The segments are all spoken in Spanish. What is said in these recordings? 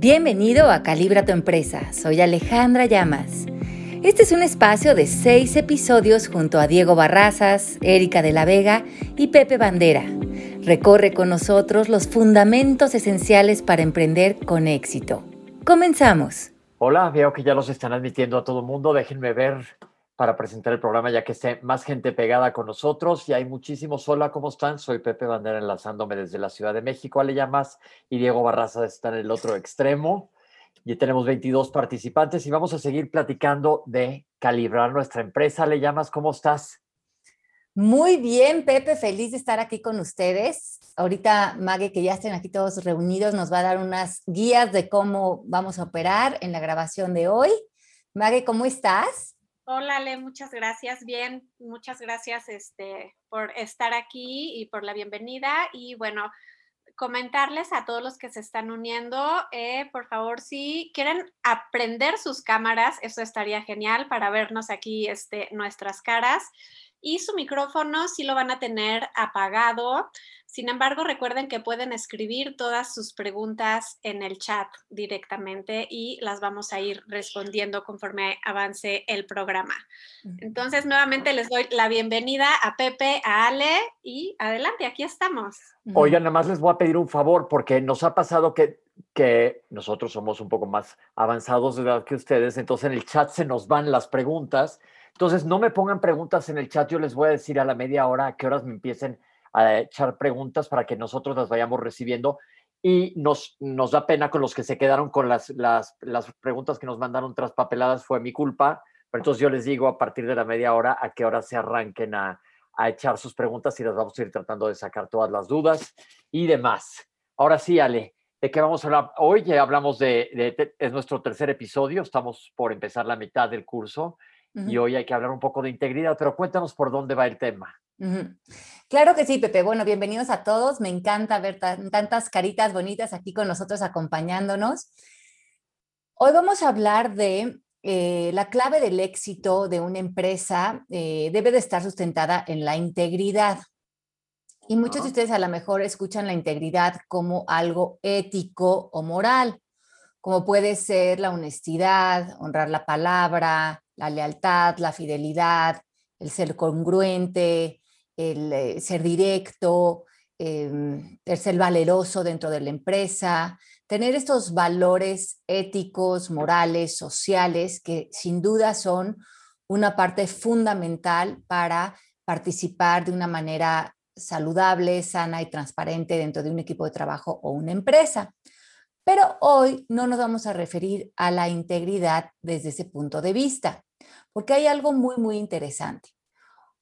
Bienvenido a Calibra tu empresa. Soy Alejandra Llamas. Este es un espacio de seis episodios junto a Diego Barrazas, Erika de la Vega y Pepe Bandera. Recorre con nosotros los fundamentos esenciales para emprender con éxito. Comenzamos. Hola, veo que ya los están admitiendo a todo mundo. Déjenme ver para presentar el programa ya que esté más gente pegada con nosotros y hay muchísimos. Hola, ¿cómo están? Soy Pepe Bandera enlazándome desde la Ciudad de México, Ale Llamas y Diego Barraza está en el otro extremo. Y tenemos 22 participantes y vamos a seguir platicando de calibrar nuestra empresa. Le llamas, ¿cómo estás? Muy bien, Pepe, feliz de estar aquí con ustedes. Ahorita Mague, que ya estén aquí todos reunidos, nos va a dar unas guías de cómo vamos a operar en la grabación de hoy. Mague, ¿cómo estás? Hola, Ale, muchas gracias. Bien, muchas gracias este, por estar aquí y por la bienvenida. Y bueno, comentarles a todos los que se están uniendo, eh, por favor, si quieren aprender sus cámaras, eso estaría genial para vernos aquí este, nuestras caras. Y su micrófono sí lo van a tener apagado. Sin embargo, recuerden que pueden escribir todas sus preguntas en el chat directamente y las vamos a ir respondiendo conforme avance el programa. Entonces, nuevamente les doy la bienvenida a Pepe, a Ale y adelante, aquí estamos. Oigan, nada más les voy a pedir un favor porque nos ha pasado que, que nosotros somos un poco más avanzados de edad que ustedes, entonces en el chat se nos van las preguntas. Entonces, no me pongan preguntas en el chat, yo les voy a decir a la media hora a qué horas me empiecen a echar preguntas para que nosotros las vayamos recibiendo y nos, nos da pena con los que se quedaron con las, las, las preguntas que nos mandaron traspapeladas, fue mi culpa, pero entonces yo les digo a partir de la media hora a qué hora se arranquen a, a echar sus preguntas y las vamos a ir tratando de sacar todas las dudas y demás. Ahora sí, Ale, ¿de qué vamos a hablar? Hoy ya hablamos de, de, es nuestro tercer episodio, estamos por empezar la mitad del curso uh -huh. y hoy hay que hablar un poco de integridad, pero cuéntanos por dónde va el tema. Claro que sí, Pepe. Bueno, bienvenidos a todos. Me encanta ver tantas caritas bonitas aquí con nosotros acompañándonos. Hoy vamos a hablar de eh, la clave del éxito de una empresa eh, debe de estar sustentada en la integridad. Y muchos de ustedes a lo mejor escuchan la integridad como algo ético o moral, como puede ser la honestidad, honrar la palabra, la lealtad, la fidelidad, el ser congruente, el eh, ser directo, eh, el ser valeroso dentro de la empresa, tener estos valores éticos, morales, sociales, que sin duda son una parte fundamental para participar de una manera saludable, sana y transparente dentro de un equipo de trabajo o una empresa. Pero hoy no nos vamos a referir a la integridad desde ese punto de vista, porque hay algo muy, muy interesante.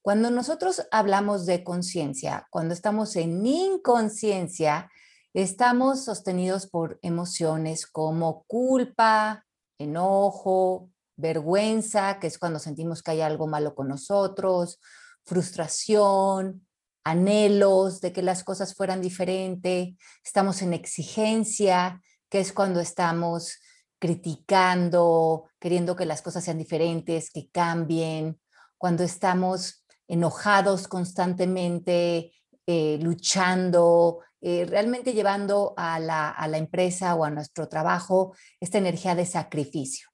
Cuando nosotros hablamos de conciencia, cuando estamos en inconsciencia, estamos sostenidos por emociones como culpa, enojo, vergüenza, que es cuando sentimos que hay algo malo con nosotros, frustración, anhelos de que las cosas fueran diferentes, estamos en exigencia, que es cuando estamos criticando, queriendo que las cosas sean diferentes, que cambien, cuando estamos enojados constantemente, eh, luchando, eh, realmente llevando a la, a la, empresa o a nuestro trabajo esta energía de sacrificio.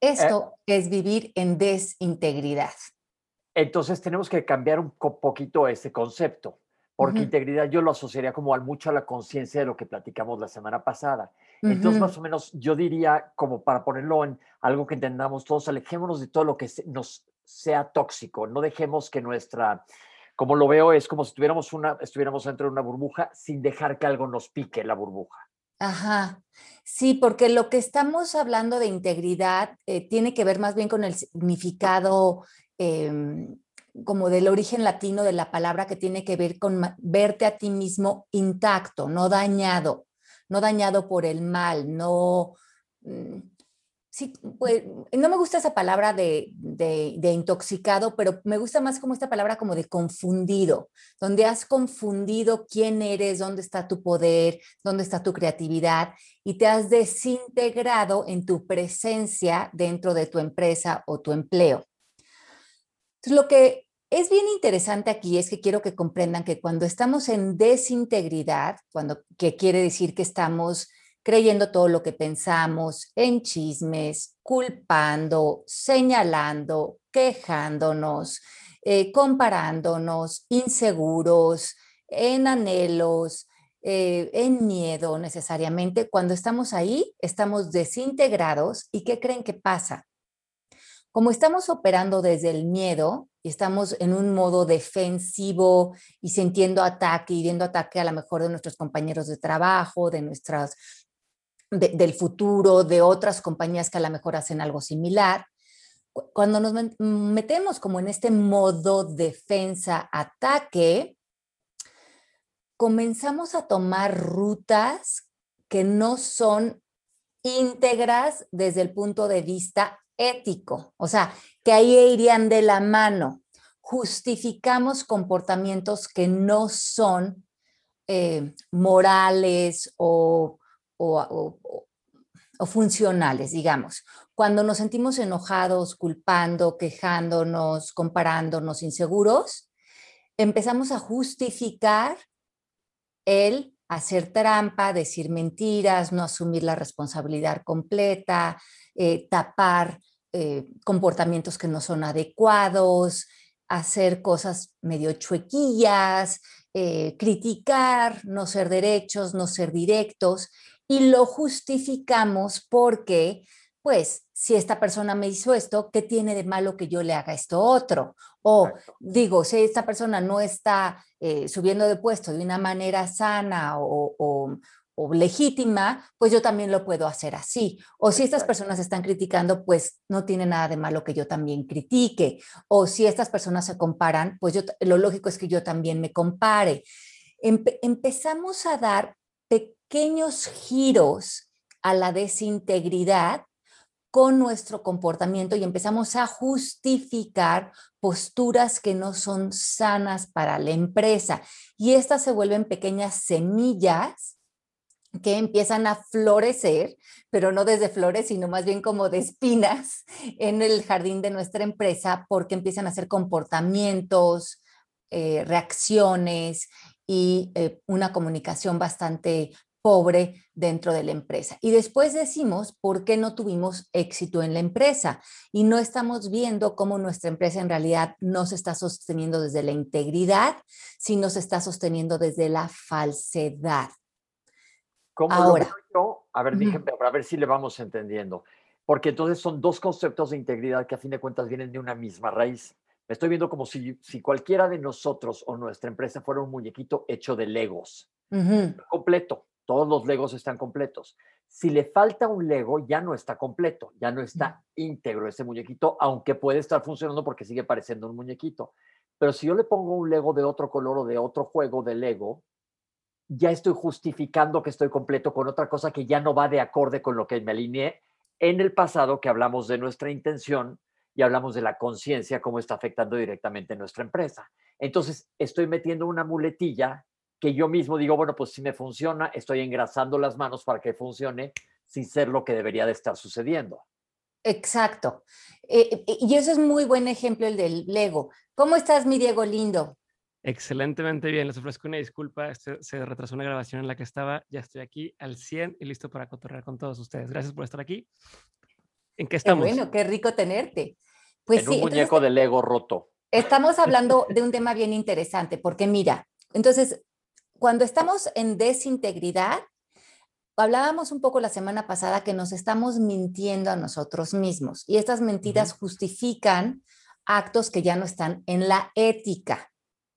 Esto eh, es vivir en desintegridad. Entonces tenemos que cambiar un poquito ese concepto, porque uh -huh. integridad yo lo asociaría como al mucho a la conciencia de lo que platicamos la semana pasada. Uh -huh. Entonces, más o menos, yo diría, como para ponerlo en algo que entendamos todos, alejémonos de todo lo que nos sea tóxico, no dejemos que nuestra, como lo veo, es como si tuviéramos una, estuviéramos dentro de una burbuja sin dejar que algo nos pique la burbuja. Ajá, sí, porque lo que estamos hablando de integridad eh, tiene que ver más bien con el significado eh, como del origen latino de la palabra que tiene que ver con verte a ti mismo intacto, no dañado, no dañado por el mal, no... Sí, pues, no me gusta esa palabra de, de, intoxicado, pero me gusta más como esta palabra como de confundido, donde has confundido quién eres, dónde está tu poder, dónde está tu creatividad y te has desintegrado en tu presencia dentro de tu empresa o tu empleo. Lo que es bien interesante aquí es que quiero que comprendan que cuando estamos en desintegridad, cuando, que quiere decir que estamos creyendo todo lo que pensamos, en chismes, culpando, señalando, quejándonos, eh, comparándonos, inseguros, en anhelos, eh, en miedo necesariamente. Cuando estamos ahí, estamos desintegrados y ¿qué creen que pasa? Como estamos operando desde el miedo y estamos en un modo defensivo y sintiendo ataque y viendo ataque a lo mejor de nuestros compañeros de trabajo, de del futuro, de otras compañías que a lo mejor hacen algo similar. Cuando nos metemos como en este modo defensa-ataque, comenzamos a tomar rutas que no son íntegras desde el punto de vista ético, o sea, que ahí irían de la mano. Justificamos comportamientos que no son eh, morales o o, funcionales, digamos. Cuando nos sentimos enojados, culpando, quejándonos, comparándonos, inseguros, empezamos a justificar el hacer trampa, decir mentiras, no asumir la responsabilidad completa, eh, tapar eh, comportamientos que no son adecuados, hacer cosas medio chuequillas, eh, criticar, no ser derechos, no ser directos y lo justificamos porque, pues, si esta persona me hizo esto, ¿qué tiene de malo que yo le haga esto otro? O digo, si esta persona no está eh, subiendo de puesto de una manera sana o, o, legítima, pues yo también lo puedo hacer así. O si estas personas están criticando, pues no tiene nada de malo que yo también critique. O si estas personas se comparan, pues yo, lo lógico es que yo también me compare. empezamos a dar pequeños giros a la desintegridad con nuestro comportamiento y empezamos a justificar posturas que no son sanas para la empresa. Y estas se vuelven pequeñas semillas que empiezan a florecer, pero no desde flores, sino más bien como de espinas en el jardín de nuestra empresa, porque empiezan a hacer comportamientos, eh, reacciones y eh, una comunicación bastante pobre dentro de la empresa. Y después decimos por qué no tuvimos éxito en la empresa y no estamos viendo cómo nuestra empresa en realidad no se está sosteniendo desde la integridad, sino se está sosteniendo desde la falsedad. ¿Cómo Ahora, yo? A ver, a ver si le vamos entendiendo. Porque entonces son dos conceptos de integridad que a fin de cuentas vienen de una misma raíz. Me estoy viendo como si, si cualquiera de nosotros o nuestra empresa fuera un muñequito hecho de legos, completo todos los legos están completos. Si le falta un lego, ya no está completo, ya no está íntegro ese muñequito, aunque puede estar funcionando porque sigue pareciendo un muñequito. Pero si yo le pongo un lego de otro color o de otro juego de lego, ya estoy justificando que estoy completo con otra cosa que ya no va de acorde con lo que me alineé en el pasado, que hablamos de nuestra intención y hablamos de la conciencia, cómo está afectando directamente nuestra empresa. Entonces, estoy metiendo una muletilla que yo mismo digo, bueno, pues si me funciona, estoy engrasando las manos para que funcione sin ser lo que debería de estar sucediendo. Exacto. Eh, eh, y eso es muy buen ejemplo el del Lego. ¿Cómo estás, mi Diego lindo? Excelentemente bien, les ofrezco una disculpa, este, se retrasó una grabación en la que estaba, ya estoy aquí al 100 y listo para cotorrear con todos ustedes. Gracias por estar aquí. ¿En qué estamos? bueno, qué rico tenerte. Pues en un muñeco de Lego roto. Estamos hablando de un tema bien interesante, porque mira, entonces cuando estamos en desintegridad, hablábamos un poco la semana pasada que nos estamos mintiendo a nosotros mismos y estas mentiras justifican actos que ya no están en la ética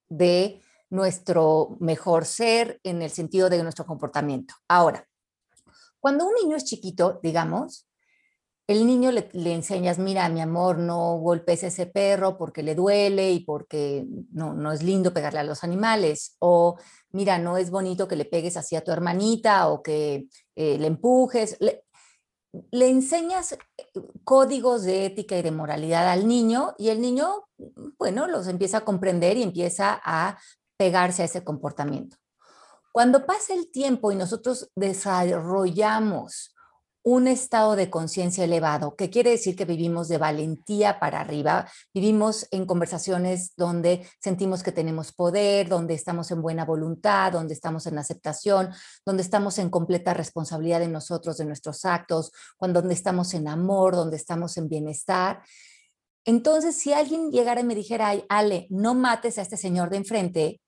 de nuestro mejor ser en el sentido de nuestro comportamiento. Ahora, cuando un niño es chiquito, digamos, el niño le, enseñas, mira, mi amor, no golpes a ese perro porque le duele y porque no, no es lindo pegarle a los animales. O mira, no es bonito que le pegues así a tu hermanita o que eh, le empujes. Le, enseñas eh, códigos de ética y de moralidad al niño y el niño, bueno, los empieza a comprender y empieza a pegarse a ese comportamiento. Cuando pasa el tiempo y nosotros desarrollamos un estado de conciencia elevado, que quiere decir que vivimos de valentía para arriba, vivimos en conversaciones donde sentimos que tenemos poder, donde estamos en buena voluntad, donde estamos en aceptación, donde estamos en completa responsabilidad de nosotros, de nuestros actos, cuando donde estamos en amor, donde estamos en bienestar. Entonces, si alguien llegara y me dijera, Ay, Ale, no mates a este señor de enfrente,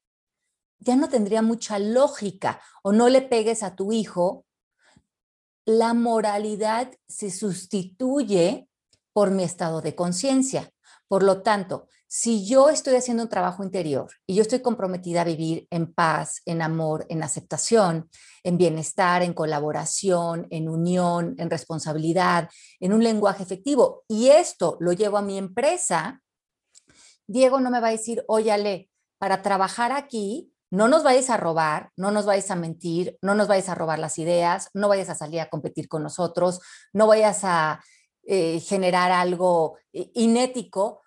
ya no tendría mucha lógica, o no le pegues a tu hijo, la moralidad se sustituye por mi estado de conciencia. Por lo tanto, si yo estoy haciendo un trabajo interior y yo estoy comprometida a vivir en paz, en amor, en aceptación, en bienestar, en colaboración, en unión, en responsabilidad, en un lenguaje efectivo, y esto lo llevo a mi empresa, Diego no me va a decir, óyale, para trabajar aquí no nos vayas a robar, no nos vayas a mentir, no nos vayas a robar las ideas, no vayas a salir a competir con nosotros, no vayas a eh, generar algo eh, inético,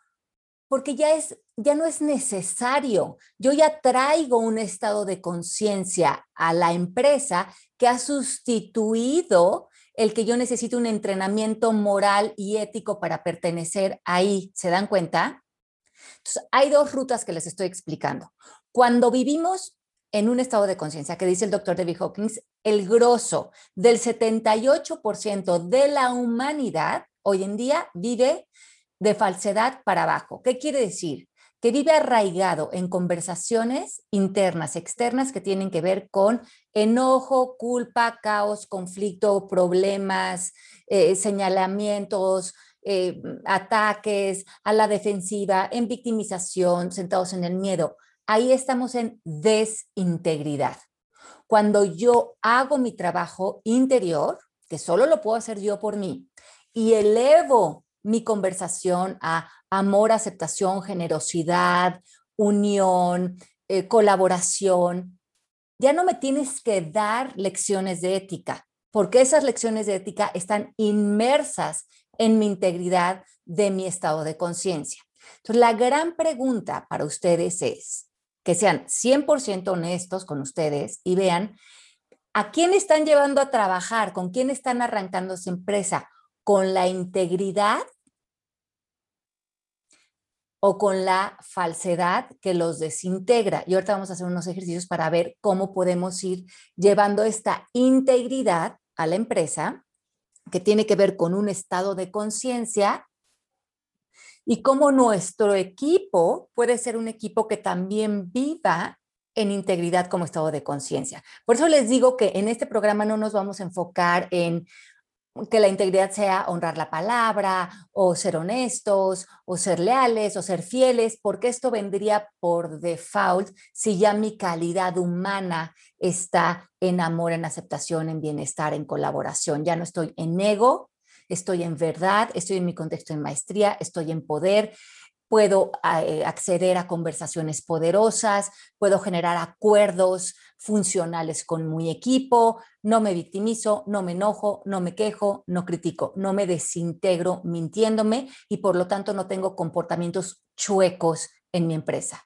porque ya, es, ya no es necesario. Yo ya traigo un estado de conciencia a la empresa que ha sustituido el que yo necesito un entrenamiento moral y ético para pertenecer ahí. ¿Se dan cuenta? Hay dos rutas que les estoy explicando. Cuando vivimos en un estado de conciencia, que dice el doctor David Hawkins, el grosso del 78% de la humanidad hoy en día vive de falsedad para abajo. ¿Qué quiere decir? Que vive arraigado en conversaciones internas, externas, que tienen que ver con enojo, culpa, caos, conflicto, problemas, eh, señalamientos, eh, ataques, a la defensiva, en victimización, sentados en el miedo. Ahí estamos en desintegridad. Cuando yo hago mi trabajo interior, que solo lo puedo hacer yo por mí, y elevo mi conversación a amor, aceptación, generosidad, unión, eh, colaboración, ya no me tienes que dar lecciones de ética, porque esas lecciones de ética están inmersas en mi integridad de mi estado de conciencia. Entonces, la gran pregunta para ustedes es que sean 100% honestos con ustedes y vean a quién están llevando a trabajar, con quién están arrancando su empresa, con la integridad o con la falsedad que los desintegra. Y ahorita vamos a hacer unos ejercicios para ver cómo podemos ir llevando esta integridad a la empresa que tiene que ver con un estado de conciencia y cómo nuestro equipo puede ser un equipo que también viva en integridad como estado de conciencia. Por eso les digo que en este programa no nos vamos a enfocar en que la integridad sea honrar la palabra o ser honestos o ser leales o ser fieles, porque esto vendría por default si ya mi calidad humana está en amor, en aceptación, en bienestar, en colaboración. Ya no estoy en ego, estoy en verdad, estoy en mi contexto en maestría, estoy en poder, puedo eh, acceder a conversaciones poderosas, puedo generar acuerdos funcionales con mi equipo, no me victimizo, no me enojo, no me quejo, no critico, no me desintegro mintiéndome y por lo tanto no tengo comportamientos chuecos en mi empresa.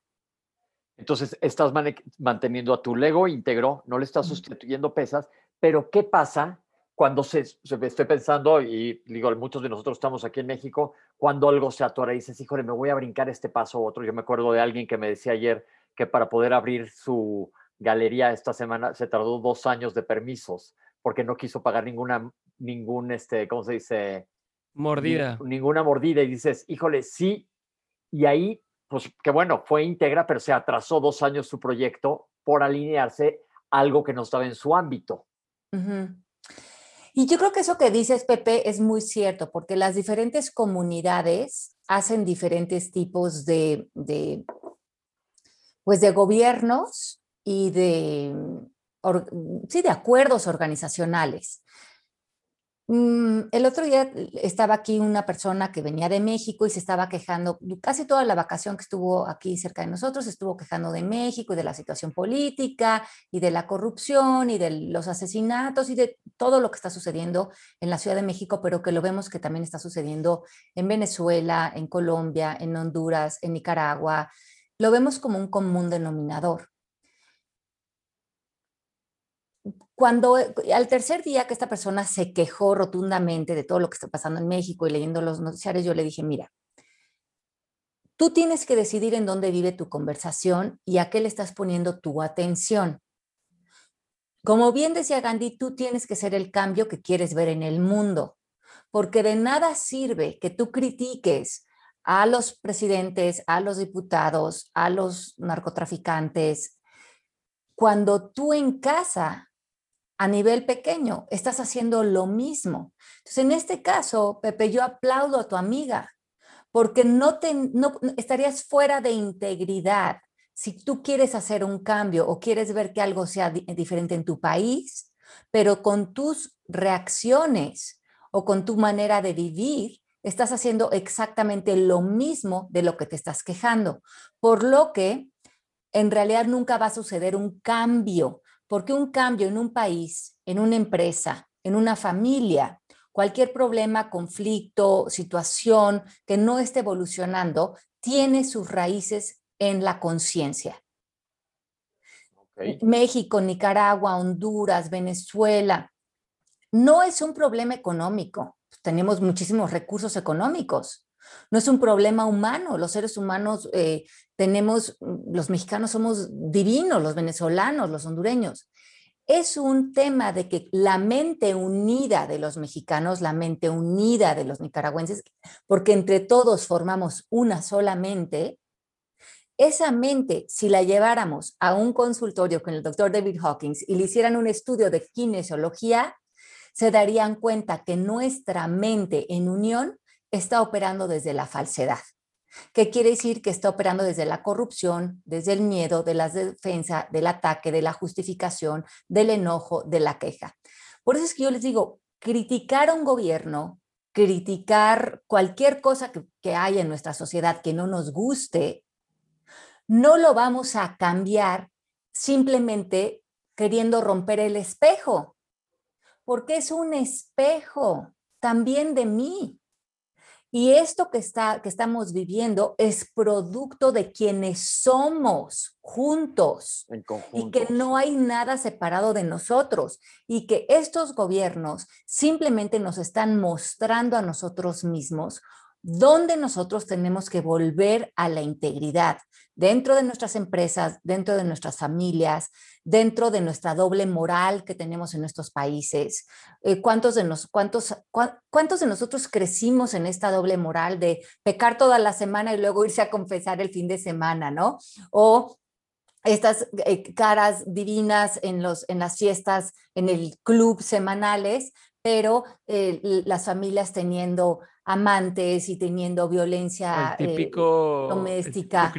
Entonces, estás manteniendo a tu Lego íntegro, no le estás sustituyendo pesas, pero ¿qué pasa cuando se, estoy pensando, y digo, muchos de nosotros estamos aquí en México, cuando algo se atora y dices, híjole, me voy a brincar este paso u otro. Yo me acuerdo de alguien que me decía ayer que para poder abrir su galería esta semana se tardó dos años de permisos porque no quiso pagar ninguna, ningún, este, ¿cómo se dice? Mordida. ninguna mordida. Y dices, híjole, sí. Y ahí, pues, que bueno, fue íntegra, pero se atrasó dos años su proyecto por alinearse algo que no estaba en su ámbito. Y yo creo que eso que dices, Pepe, es muy cierto, porque las diferentes comunidades hacen diferentes tipos de, pues de gobiernos y de, sí, de acuerdos organizacionales. Mm, el otro día estaba aquí una persona que venía de México y se estaba quejando, casi toda la vacación que estuvo aquí cerca de nosotros, estuvo quejando de México y de la situación política y de la corrupción y de los asesinatos y de todo lo que está sucediendo en la Ciudad de México, pero que lo vemos que también está sucediendo en Venezuela, en Colombia, en Honduras, en Nicaragua. Lo vemos como un común denominador. Cuando al tercer día que esta persona se quejó rotundamente de todo lo que está pasando en México y leyendo los noticiarios, yo le dije, mira, tú tienes que decidir en dónde vive tu conversación y a qué le estás poniendo tu atención. Como bien decía Gandhi, tú tienes que ser el cambio que quieres ver en el mundo, porque de nada sirve que tú critiques a los presidentes, a los diputados, a los narcotraficantes, cuando tú en casa, a nivel pequeño, estás haciendo lo mismo. Entonces, en este caso, Pepe, yo aplaudo a tu amiga, porque no, te, no estarías fuera de integridad si tú quieres hacer un cambio o quieres ver que algo sea diferente en tu país, pero con tus reacciones o con tu manera de vivir, estás haciendo exactamente lo mismo de lo que te estás quejando. Por lo que en realidad nunca va a suceder un cambio, porque un cambio en un país, en una empresa, en una familia, cualquier problema, conflicto, situación que no esté evolucionando, tiene sus raíces en la conciencia. México, Nicaragua, Honduras, Venezuela, no es un problema económico. Tenemos muchísimos recursos económicos. No es un problema humano. Los seres humanos eh, tenemos, los mexicanos somos divinos, los venezolanos, los hondureños. Es un tema de que la mente unida de los mexicanos, la mente unida de los nicaragüenses, porque entre todos formamos una sola mente, esa mente, si la lleváramos a un consultorio con el doctor David Hawkins y le hicieran un estudio de kinesiología, se darían cuenta que nuestra mente en unión está operando desde la falsedad. ¿Qué quiere decir? Que está operando desde la corrupción, desde el miedo, de la defensa, del ataque, de la justificación, del enojo, de la queja. Por eso es que yo les digo, criticar a un gobierno, criticar cualquier cosa que, que haya en nuestra sociedad que no nos guste, no lo vamos a cambiar simplemente queriendo romper el espejo, porque es un espejo también de mí. Y esto que, está, que estamos viviendo es producto de quienes somos juntos y que no hay nada separado de nosotros y que estos gobiernos simplemente nos están mostrando a nosotros mismos dónde nosotros tenemos que volver a la integridad dentro de nuestras empresas, dentro de nuestras familias, dentro de nuestra doble moral que tenemos en nuestros países. Eh, ¿cuántos, de nos, cuántos, ¿Cuántos de nosotros crecimos en esta doble moral de pecar toda la semana y luego irse a confesar el fin de semana, ¿no? O estas eh, caras divinas en las fiestas, en el club semanales, pero eh, las familias teniendo amantes y teniendo violencia el típico, doméstica.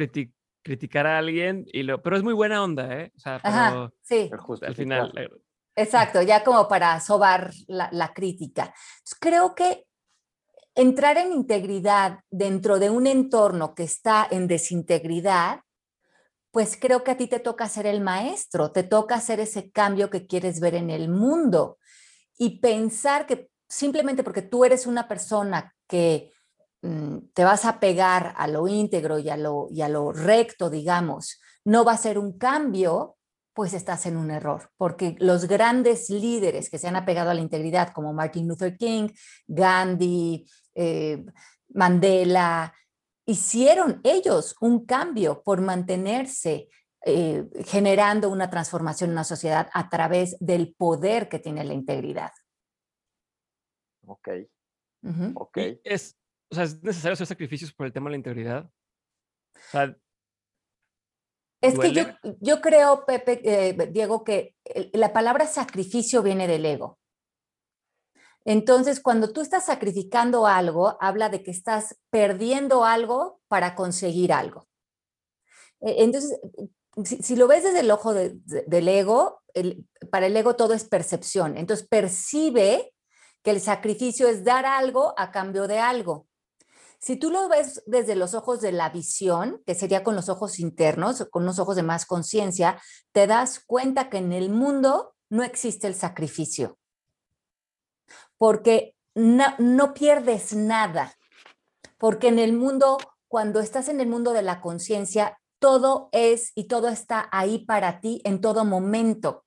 criticar a alguien, y lo, pero es muy buena onda, ¿eh? O sea, pero sí. al final. Eh, Exacto, ya como para sobar la, la crítica. Creo que entrar en integridad dentro de un entorno que está en desintegridad, pues creo que a ti te toca ser el maestro, te toca hacer ese cambio que quieres ver en el mundo y pensar que simplemente porque tú eres una persona que mm, te vas a pegar a lo íntegro y a lo, y a lo recto, digamos, no va a ser un cambio, pues estás en un error, porque los grandes líderes que se han apegado a la integridad, como Martin Luther King, Gandhi, eh, Mandela, hicieron ellos un cambio por mantenerse eh, generando una transformación en una sociedad a través del poder que tiene la integridad. Ok. Ok. Es, o sea, ¿Es necesario hacer sacrificios por el tema de la integridad? O sea, es que yo, yo, creo, Pepe, eh, Diego, que la palabra sacrificio viene del ego. Entonces, cuando tú estás sacrificando algo, habla de que estás perdiendo algo para conseguir algo. E, entonces, si, lo ves desde el ojo del ego, para el ego todo es percepción. Entonces, percibe que el sacrificio es dar algo a cambio de algo. Si tú lo ves desde los ojos de la visión, que sería con los ojos internos, con unos ojos de más conciencia, te das cuenta que en el mundo no existe el sacrificio. Porque no, no pierdes nada. Porque en el mundo, cuando estás en el mundo de la conciencia, todo es y todo está ahí para ti en todo momento.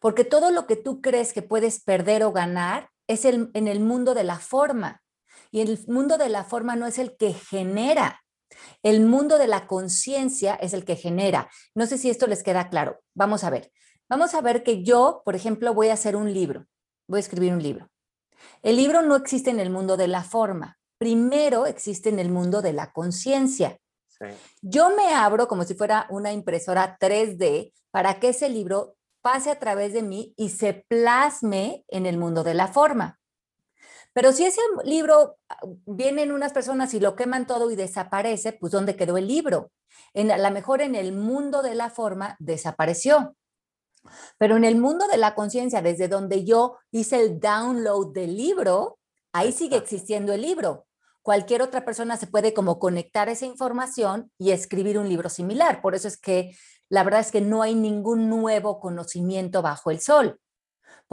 Porque todo lo que tú crees que puedes perder o ganar es el, en el mundo de la forma. Y el mundo de la forma no es el que genera. El mundo de la conciencia es el que genera. No sé si esto les queda claro. Vamos a ver. Vamos a ver que yo, por ejemplo, voy a hacer un libro. Voy a escribir un libro. El libro no existe en el mundo de la forma. Primero existe en el mundo de la conciencia. Yo me abro como si fuera una impresora 3D para que ese libro pase a través de mí y se plasme en el mundo de la forma. Pero si ese libro ah, vienen unas personas y lo queman todo y desaparece, pues ¿dónde quedó el libro? En, a lo mejor en el mundo de la forma desapareció. Pero en el mundo de la conciencia, desde donde yo hice el download del libro, ahí sigue existiendo el libro. Cualquier otra persona se puede como conectar esa información y escribir un libro similar. Por eso es que la verdad es que no hay ningún nuevo conocimiento bajo el sol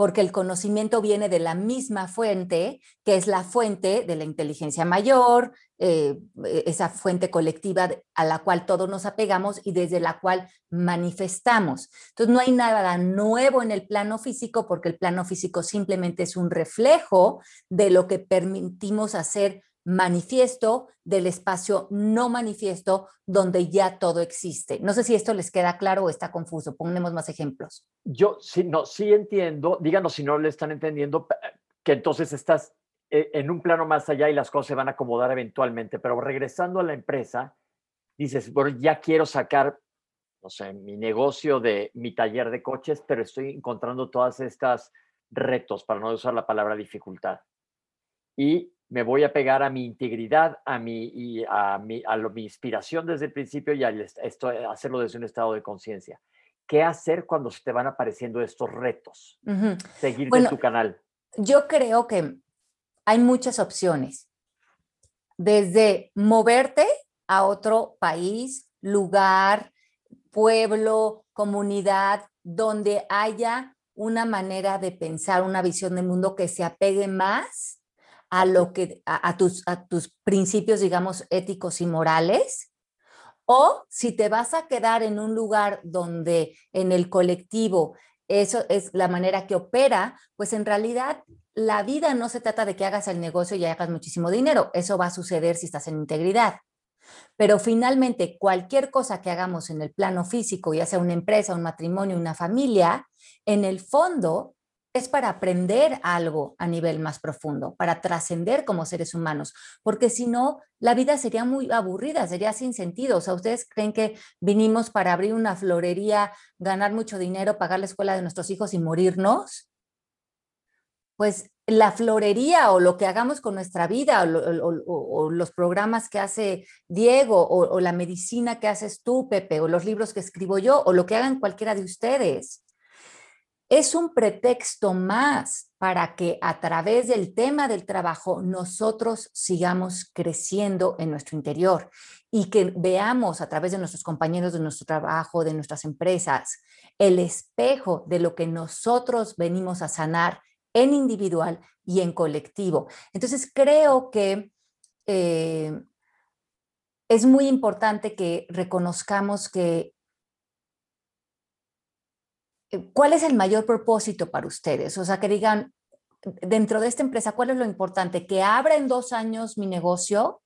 porque el conocimiento viene de la misma fuente, que es la fuente de la inteligencia mayor, eh, e, esa fuente colectiva a la cual todos nos apegamos y desde la cual manifestamos. Entonces, no hay nada nuevo en el plano físico porque el plano físico simplemente es un reflejo de lo que permitimos hacer manifiesto del espacio no manifiesto donde ya todo existe. No sé si esto les queda claro o está confuso. Ponemos más ejemplos. Yo sí, no, sí entiendo. Díganos si no le están entendiendo que entonces estás eh, en un plano más allá y las cosas se van a acomodar eventualmente. Pero regresando a la empresa, dices, bueno, ya quiero sacar, no sé, mi negocio de mi taller de coches, pero estoy encontrando todas estas retos, para no usar la palabra dificultad. Y me voy a pegar a mi integridad, a mi, y a, mi, a mi inspiración desde el principio y a esto, eh, hacerlo desde un estado de conciencia. ¿Qué hacer cuando se te van apareciendo estos retos? Seguir en tu canal. Yo creo que hay muchas opciones. Desde moverte a otro país, lugar, pueblo, comunidad, donde haya una manera de pensar, una visión del mundo que se apegue más a lo que a, tus, a tus principios, digamos, éticos y morales, o si te vas a quedar en un lugar donde en el colectivo eso es la manera que opera, pues en realidad la vida no se trata de que hagas el negocio y hagas muchísimo dinero, eso va a suceder si estás en integridad. Pero finalmente, cualquier cosa que hagamos en el plano físico, ya sea una empresa, un matrimonio, una familia, en el fondo es para aprender algo a nivel más profundo, para trascender como seres humanos, porque si no, la vida sería muy aburrida, sería sin sentido. O sea, ¿ustedes creen que vinimos para abrir una florería, ganar mucho dinero, pagar la escuela de nuestros hijos y morirnos? Pues la florería o lo que hagamos con nuestra vida o, los programas que hace Diego o la medicina que haces tú, Pepe, o los libros que escribo yo o lo que hagan cualquiera de ustedes es un pretexto más para que a través del tema del trabajo nosotros sigamos creciendo en nuestro interior y que veamos a través de nuestros compañeros de nuestro trabajo, de nuestras empresas, el espejo de lo que nosotros venimos a sanar en individual y en colectivo. Entonces creo que eh, es muy importante que reconozcamos que ¿cuál es el mayor propósito para ustedes? O sea, que digan, dentro de esta empresa, ¿cuál es lo importante? Que abra en dos años mi negocio,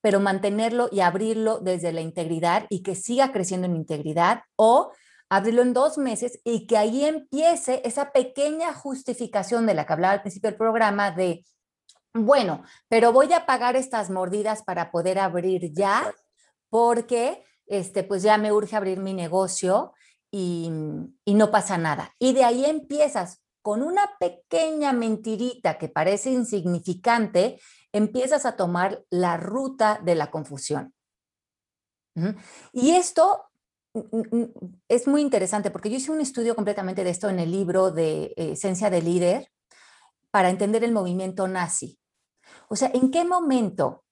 pero mantenerlo y abrirlo desde la integridad y que siga creciendo en integridad, o abrirlo en dos meses y que ahí empiece esa pequeña justificación de la que hablaba al principio del programa de, bueno, pero voy a pagar estas mordidas para poder abrir ya, porque este, pues ya me urge abrir mi negocio y, no pasa nada. Y de ahí empiezas con una pequeña mentirita que parece insignificante, empiezas a tomar la ruta de la confusión. Y esto es muy interesante porque yo hice un estudio completamente de esto en el libro de eh, Esencia de Líder para entender el movimiento nazi. O sea, ¿en qué momento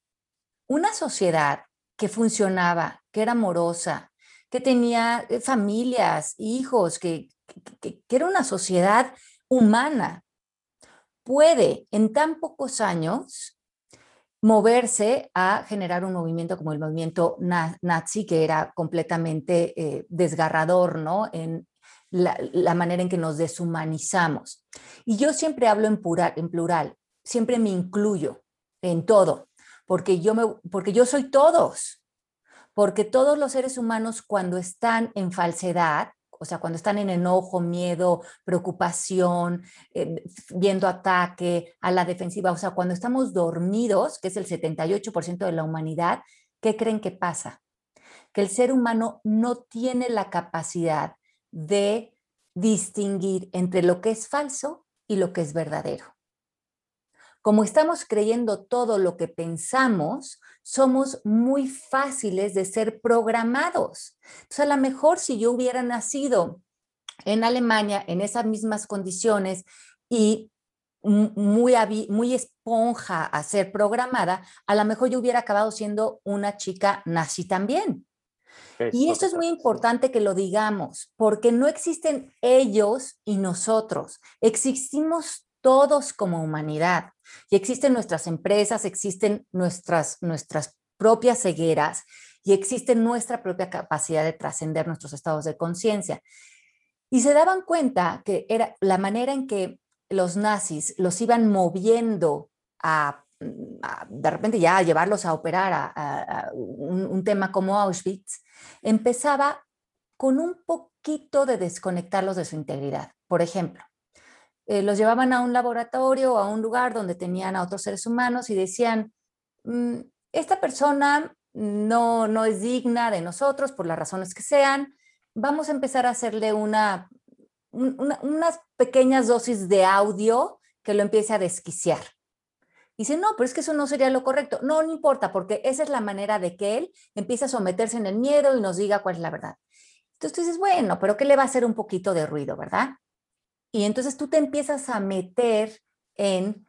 una sociedad que funcionaba, que era amorosa, que tenía eh, familias, hijos, que, era una sociedad humana, puede en tan pocos años moverse a generar un movimiento como el movimiento nazi, que era completamente eh, desgarrador, ¿no? En, la, manera en que nos deshumanizamos. Y yo siempre hablo en, en plural, siempre me incluyo en todo, porque yo, me, porque yo soy todos, porque todos los seres humanos cuando están en falsedad, o sea, cuando están en enojo, miedo, preocupación, eh, viendo ataque a la defensiva, o sea, cuando estamos dormidos, que es el 78% de la humanidad, ¿qué creen que pasa? Que el ser humano no tiene la capacidad de distinguir entre lo que es falso y lo que es verdadero. Como estamos creyendo todo lo que pensamos, somos muy fáciles de ser programados. Entonces, a lo mejor si yo hubiera nacido en Alemania en esas mismas condiciones y muy, muy esponja a ser programada, a lo mejor yo hubiera acabado siendo una chica nazi también. y eso es muy importante que lo digamos, porque no existen ellos y nosotros, existimos todos como humanidad. Y existen nuestras empresas, existen nuestras, nuestras propias cegueras y existe nuestra propia capacidad de trascender nuestros estados de conciencia. Y se daban cuenta que era la manera en que los nazis los iban moviendo a, de repente ya a llevarlos a operar a, un tema como Auschwitz, empezaba con un poquito de desconectarlos de su integridad. Por ejemplo, eh, los llevaban a un laboratorio o a un lugar donde tenían a otros seres humanos y decían, mm, esta persona no, no es digna de nosotros por las razones que sean, vamos a empezar a hacerle una, unas pequeñas dosis de audio que lo empiece a desquiciar. Dice, no, pero es que eso no sería lo correcto. No, no importa, porque esa es la manera de que él empiece a someterse en el miedo y nos diga cuál es la verdad. Entonces tú dices, bueno, pero ¿qué le va a hacer un poquito de ruido, verdad? Y entonces tú te empiezas a meter en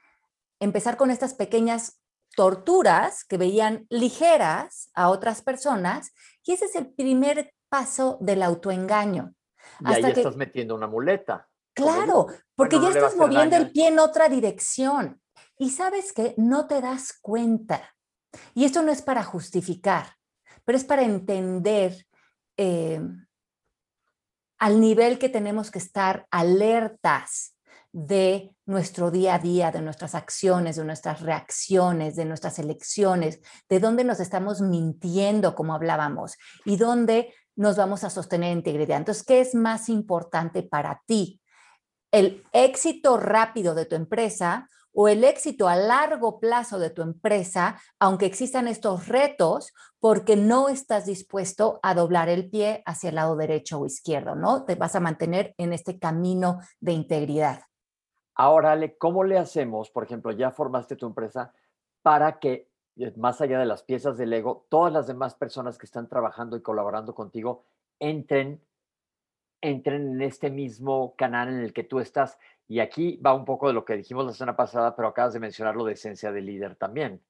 empezar con estas pequeñas torturas que veían ligeras a otras personas y ese es el primer paso del autoengaño. Y ahí estás metiendo una muleta. Claro, porque ya estás moviendo el pie en otra dirección. Y sabes que no te das cuenta. Y esto no es para justificar, pero es para entender eh, al nivel que tenemos que estar alertas de nuestro día a día, de nuestras acciones, de nuestras reacciones, de nuestras elecciones, de dónde nos estamos mintiendo, como hablábamos, y dónde nos vamos a sostener integridad. Entonces, ¿qué es más importante para ti? ¿El éxito rápido de tu empresa o el éxito a largo plazo de tu empresa, aunque existan estos retos, porque no estás dispuesto a doblar el pie hacia el lado derecho o izquierdo, ¿no? Te vas a mantener en este camino de integridad. Ahora, Ale, ¿cómo le hacemos, por ejemplo, ya formaste tu empresa para que, eh, más allá de las piezas del ego, todas las demás personas que están trabajando y colaborando contigo entren, entren en este mismo canal en el que tú estás y aquí va un poco de lo que dijimos la semana pasada, pero acabas de mencionar lo de esencia del líder también.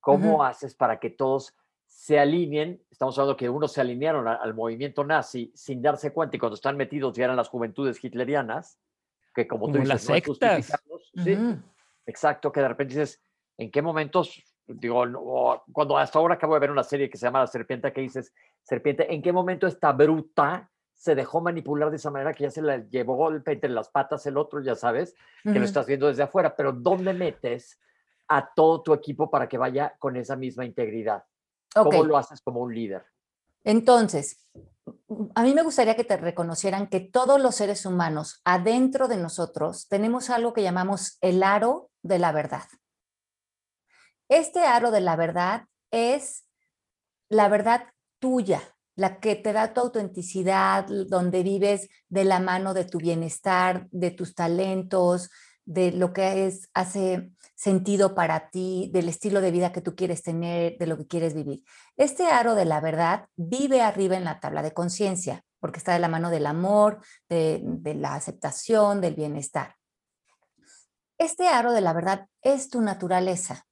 ¿Cómo haces para que todos se alineen? Estamos hablando que unos se alinearon al movimiento nazi sin darse cuenta y cuando están metidos ya eran las juventudes hitlerianas, que como, tú dices, las sectas. sí, exacto, que de repente dices, ¿en qué momentos digo, cuando hasta ahora acabo de ver una serie que se llama La Serpiente, que dices, Serpiente, ¿en qué momento esta bruta se dejó manipular de esa manera que ya se le llevó golpe entre las patas el otro, ya sabes, que lo estás viendo desde afuera, pero ¿dónde metes a todo tu equipo para que vaya con esa misma integridad? ¿Cómo lo haces como un líder? Entonces, a mí me gustaría que te reconocieran que todos los seres humanos adentro de nosotros tenemos algo que llamamos el aro de la verdad. Este aro de la verdad es la verdad tuya, la que te da tu autenticidad, donde vives de la mano de tu bienestar, de tus talentos, de lo que es, hace sentido para ti, del estilo de vida que tú quieres tener, de lo que quieres vivir. Este aro de la verdad vive arriba en la tabla de conciencia, porque está de la mano del amor, de, de la aceptación, del bienestar. Este aro de la verdad es tu naturaleza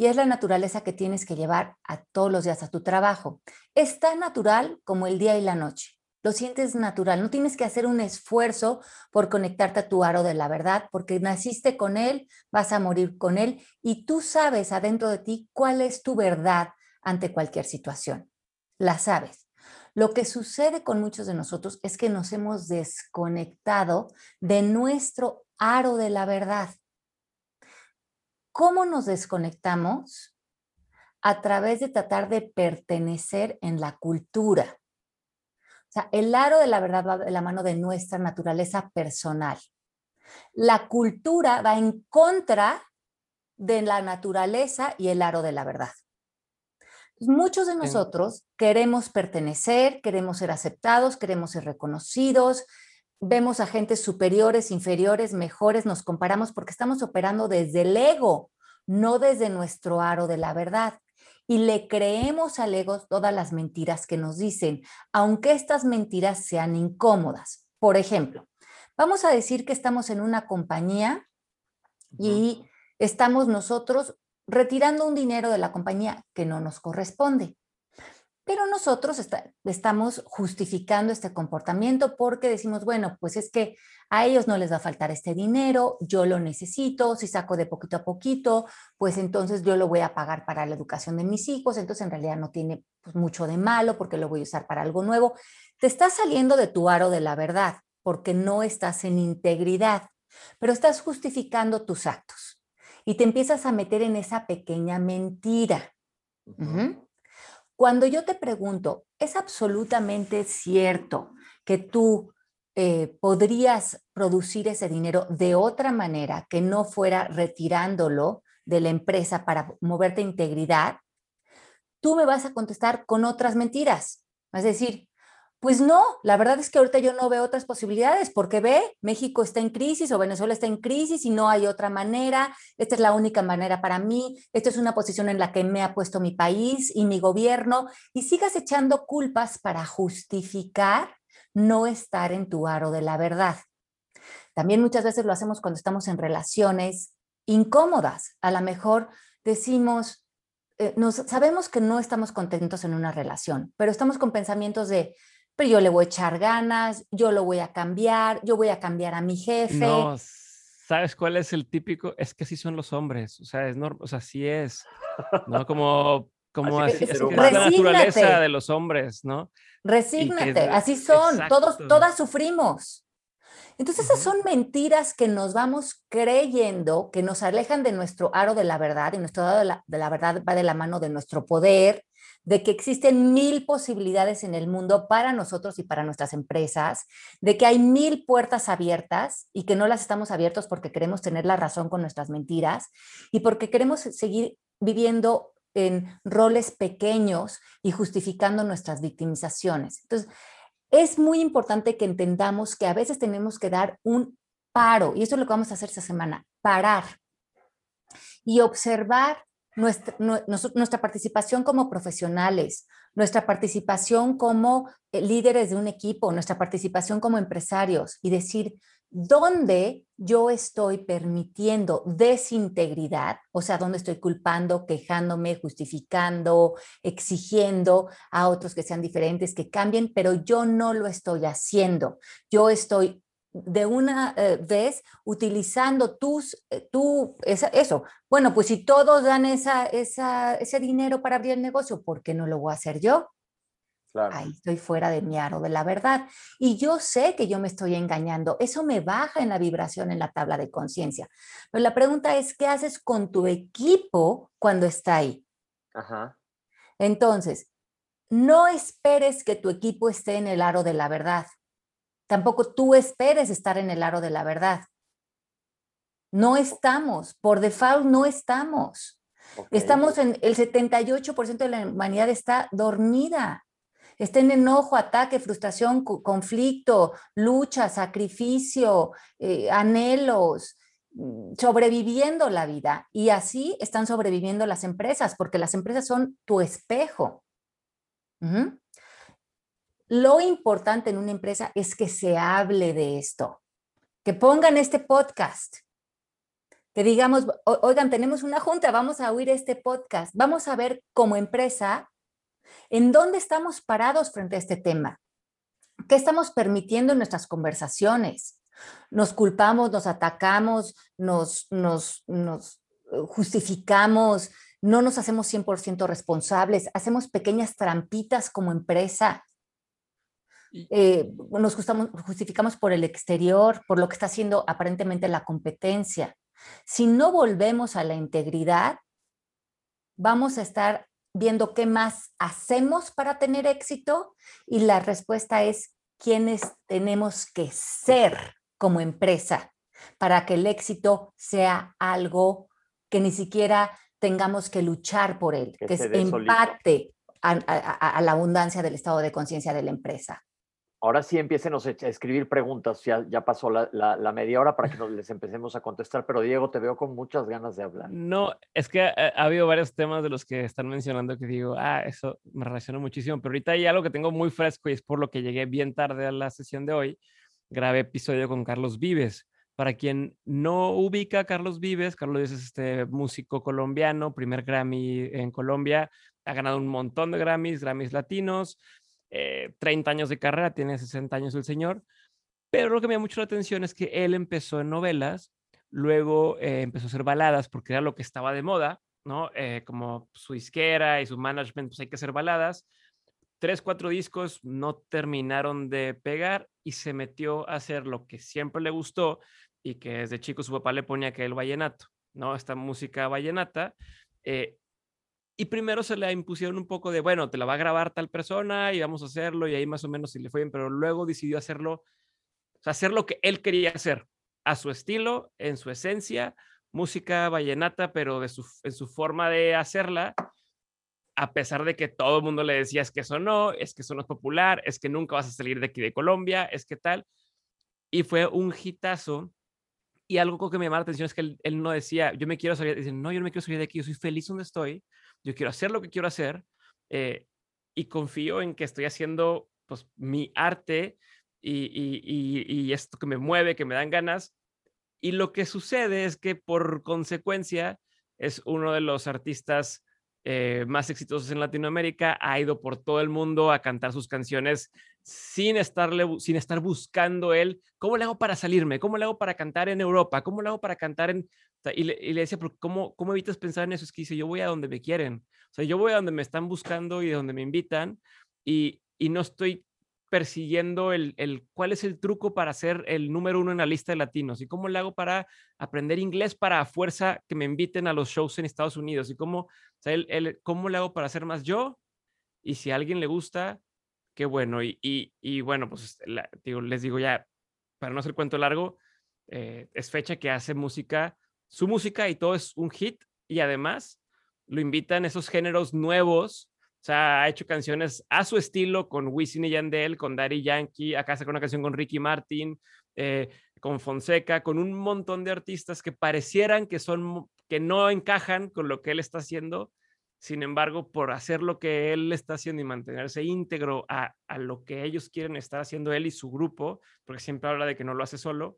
y es la naturaleza que tienes que llevar a todos los días a tu trabajo. Es tan natural como el día y la noche. Lo sientes natural, no tienes que hacer un esfuerzo por conectarte a tu aro de la verdad, porque naciste con él, vas a morir con él y tú sabes adentro de ti cuál es tu verdad ante cualquier situación. La sabes. Lo que sucede con muchos de nosotros es que nos hemos desconectado de nuestro aro de la verdad. ¿Cómo nos desconectamos? A través de tratar de pertenecer en la cultura. O sea, el aro de la verdad va de la mano de nuestra naturaleza personal. La cultura va en contra de la naturaleza y el aro de la verdad. Muchos de nosotros queremos pertenecer, queremos ser aceptados, queremos ser reconocidos, vemos a gente superiores, inferiores, mejores, nos comparamos porque estamos operando desde el ego, no desde nuestro aro de la verdad. Y le creemos al ego todas las mentiras que nos dicen, aunque estas mentiras sean incómodas. Por ejemplo, vamos a decir que estamos en una compañía y estamos nosotros retirando un dinero de la compañía que no nos corresponde. Pero nosotros estamos justificando este comportamiento porque decimos, bueno, pues es que a ellos no les va a faltar este dinero, yo lo necesito, si saco de poquito a poquito, pues entonces yo lo voy a pagar para la educación de mis hijos, entonces en realidad no tiene pues, mucho de malo porque lo voy a usar para algo nuevo. Te estás saliendo de tu aro de la verdad porque no estás en integridad, pero estás justificando tus actos y te empiezas a meter en esa pequeña mentira. Cuando yo te pregunto, ¿es absolutamente cierto que tú eh, podrías producir ese dinero de otra manera que no fuera retirándolo de la empresa para moverte integridad? Tú me vas a contestar con otras mentiras. Es decir, pues no, la verdad es que ahorita yo no veo otras posibilidades porque ve, México está en crisis o Venezuela está en crisis y no hay otra manera, esta es la única manera para mí, esta es una posición en la que me ha puesto mi país y mi gobierno y sigas echando culpas para justificar no estar en tu aro de la verdad. También muchas veces lo hacemos cuando estamos en relaciones incómodas. A lo mejor decimos, eh, nos, sabemos que no estamos contentos en una relación, pero estamos con pensamientos de, pero yo le voy a echar ganas, yo lo voy a cambiar, yo voy a cambiar a mi jefe. No, ¿sabes cuál es el típico? Es que así son los hombres, o sea, es o sea, así es, ¿no? Como, como así, es, la naturaleza de los hombres, ¿no? Resígnate, así son, todos, todas sufrimos. Entonces esas son mentiras que nos vamos creyendo, que nos alejan de nuestro aro de la verdad, y nuestro aro de la, de la verdad va de la mano de nuestro poder, de que existen mil posibilidades en el mundo para nosotros y para nuestras empresas, de que hay mil puertas abiertas y que no las estamos abiertos porque queremos tener la razón con nuestras mentiras y porque queremos seguir viviendo en roles pequeños y justificando nuestras victimizaciones. Entonces, es muy importante que entendamos que a veces tenemos que dar un paro, y eso es lo que vamos a hacer esta semana, parar y observar nuestra, nuestra participación como profesionales, nuestra participación como eh, líderes de un equipo, nuestra participación como empresarios y decir, ¿dónde yo estoy permitiendo desintegridad? O sea, ¿dónde estoy culpando, quejándome, justificando, exigiendo a otros que sean diferentes, que cambien, pero yo no lo estoy haciendo. Yo estoy de una eh, vez utilizando tus, eh, tú, eso. Bueno, pues si todos dan esa, ese dinero para abrir el negocio, ¿por qué no lo voy a hacer yo? Ahí estoy fuera de mi aro de la verdad. Y yo sé que yo me estoy engañando. Eso me baja en la vibración en la tabla de conciencia. Pero la pregunta es, ¿qué haces con tu equipo cuando está ahí? Ajá. Entonces, no esperes que tu equipo esté en el aro de la verdad. Tampoco tú esperes estar en el aro de la verdad. No estamos, por default no estamos. Estamos en el 78% de la humanidad está dormida. Está en enojo, ataque, frustración, conflicto, lucha, sacrificio, eh, anhelos, mm, sobreviviendo la vida. Y así están sobreviviendo las empresas, porque las empresas son tu espejo. Lo importante en una empresa es que se hable de esto, que pongan este podcast, que digamos, oigan, tenemos una junta, vamos a oír este podcast, vamos a ver como empresa en dónde estamos parados frente a este tema, qué estamos permitiendo en nuestras conversaciones. Nos culpamos, nos atacamos, nos, nos, nos eh, justificamos, no nos hacemos 100% responsables, hacemos pequeñas trampitas como empresa eh, nos justificamos por el exterior, por lo que está haciendo aparentemente la competencia. Si no volvemos a la integridad, vamos a estar viendo qué más hacemos para tener éxito y la respuesta es quiénes tenemos que ser como empresa para que el éxito sea algo que ni siquiera tengamos que luchar por él, que, es empate a, la abundancia del estado de conciencia de la empresa. Ahora sí empiecen a escribir preguntas, ya, pasó la, media hora para que nos les empecemos a contestar, pero Diego, te veo con muchas ganas de hablar. No, es que ha, ha, habido varios temas de los que están mencionando que digo, ah, eso me relaciona muchísimo, pero ahorita hay algo que tengo muy fresco y es por lo que llegué bien tarde a la sesión de hoy, grabé episodio con Carlos Vives. Para quien no ubica Carlos Vives, Carlos Vives es este músico colombiano, primer Grammy en Colombia, ha ganado un montón de Grammys, Grammys latinos, 30 eh, años de carrera, tiene 60 años el señor, pero lo que me llama mucho la atención es que él empezó en novelas, luego eh, empezó a hacer baladas porque era lo que estaba de moda, ¿no? Eh, como su disquera y su management, pues hay que hacer baladas. Tres, cuatro discos no terminaron de pegar y se metió a hacer lo que siempre le gustó y que desde chico su papá le ponía que el vallenato, ¿no? Esta música vallenata. Y primero se le impusieron un poco de, bueno, te la va a grabar tal persona y vamos a hacerlo y ahí más o menos si le fue bien, pero luego decidió hacerlo, hacer lo que él quería hacer, a su estilo, en su esencia, música vallenata, pero de su, en su forma de hacerla, a pesar de que todo el mundo le decía, es que eso no, es que eso no es popular, es que nunca vas a salir de aquí de Colombia, es que tal. Y fue un hitazo. Y algo que me llamó la atención es que él, él no decía, yo me quiero salir, dice, no, yo no me quiero salir de aquí, yo soy feliz donde estoy, yo quiero hacer lo que quiero hacer eh, y confío en que estoy haciendo pues mi arte y, y, esto que me mueve, que me dan ganas. Y lo que sucede es que por consecuencia es uno de los artistas eh, más exitosos en Latinoamérica, ha ido por todo el mundo a cantar sus canciones sin, estarle, sin estar buscando él, ¿cómo le hago para salirme? ¿Cómo le hago para cantar en Europa? ¿Cómo le hago para cantar en... y, le, y le, decía, ¿cómo, ¿cómo evitas pensar en eso? Es que dice, yo voy a donde me quieren. O sea, yo voy a donde me están buscando y donde me invitan y, y no estoy persiguiendo el, el, cuál es el truco para ser el número uno en la lista de latinos y cómo le hago para aprender inglés para a fuerza que me inviten a los shows en Estados Unidos y cómo, o sea, cómo le hago para ser más yo y si a alguien le gusta, qué bueno. Y, y, y bueno, pues les digo ya, para no hacer cuento largo, eh, es fecha que hace música, su música y todo es un hit y además lo invitan esos géneros nuevos o sea, ha hecho canciones a su estilo con Wisin y Yandel, con Daddy Yankee, acá sacó una canción con Ricky Martin, eh, con Fonseca, con un montón de artistas que parecieran que son que no encajan con lo que él está haciendo. Sin embargo, por hacer lo que él está haciendo y mantenerse íntegro a, a lo que ellos quieren estar haciendo él y su grupo, porque siempre habla de que no lo hace solo,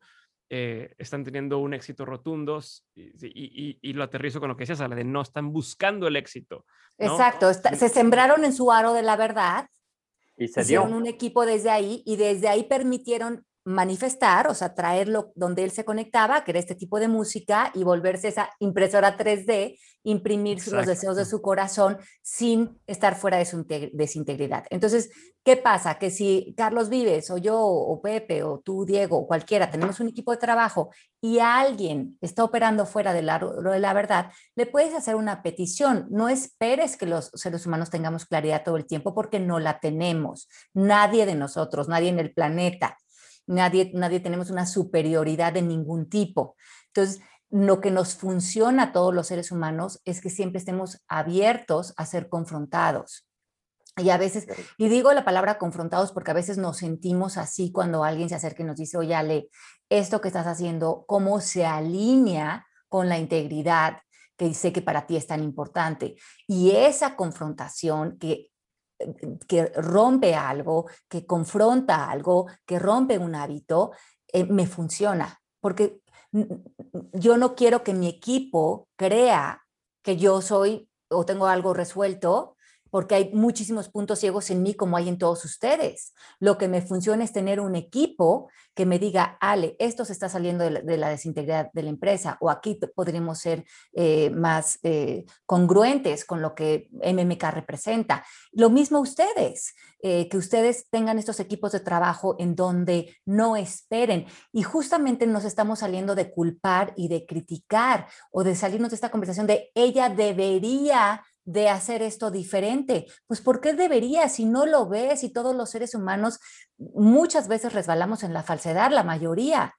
eh, están teniendo un éxito rotundo y, y, lo aterrizo con lo que decías, la de no están buscando el éxito. Exacto, se sembraron en su aro de la verdad, y se hicieron un equipo desde ahí y desde ahí permitieron manifestar, o sea, traerlo donde él se conectaba, que era este tipo de música, y volverse esa impresora 3D, imprimir los deseos de su corazón sin estar fuera de su, de su, integridad. Entonces, ¿qué pasa? Que si Carlos Vives o yo o Pepe o tú, Diego o cualquiera, tenemos un equipo de trabajo y alguien está operando fuera de la, de la verdad, le puedes hacer una petición. No esperes que los seres humanos tengamos claridad todo el tiempo porque no la tenemos. Nadie de nosotros, nadie en el planeta nadie, nadie tenemos una superioridad de ningún tipo. Entonces, lo que nos funciona a todos los seres humanos es que siempre estemos abiertos a ser confrontados. Y a veces, y digo la palabra confrontados porque a veces nos sentimos así cuando alguien se acerca y nos dice, oye, Ale, esto que estás haciendo, ¿cómo se alinea con la integridad que sé que para ti es tan importante? Y esa confrontación que que rompe algo, que confronta algo, que rompe un hábito, eh, me funciona. Porque yo no quiero que mi equipo crea que yo soy o tengo algo resuelto porque hay muchísimos puntos ciegos en mí como hay en todos ustedes. Lo que me funciona es tener un equipo que me diga, Ale, esto se está saliendo de la, desintegridad de la empresa o aquí podríamos ser eh, más eh, congruentes con lo que MMK representa. Lo mismo ustedes, eh, que ustedes tengan estos equipos de trabajo en donde no esperen. Y justamente nos estamos saliendo de culpar y de criticar o de salirnos de esta conversación de ella debería de hacer esto diferente. Pues ¿por qué debería si no lo ves y todos los seres humanos muchas veces resbalamos en la falsedad, la mayoría?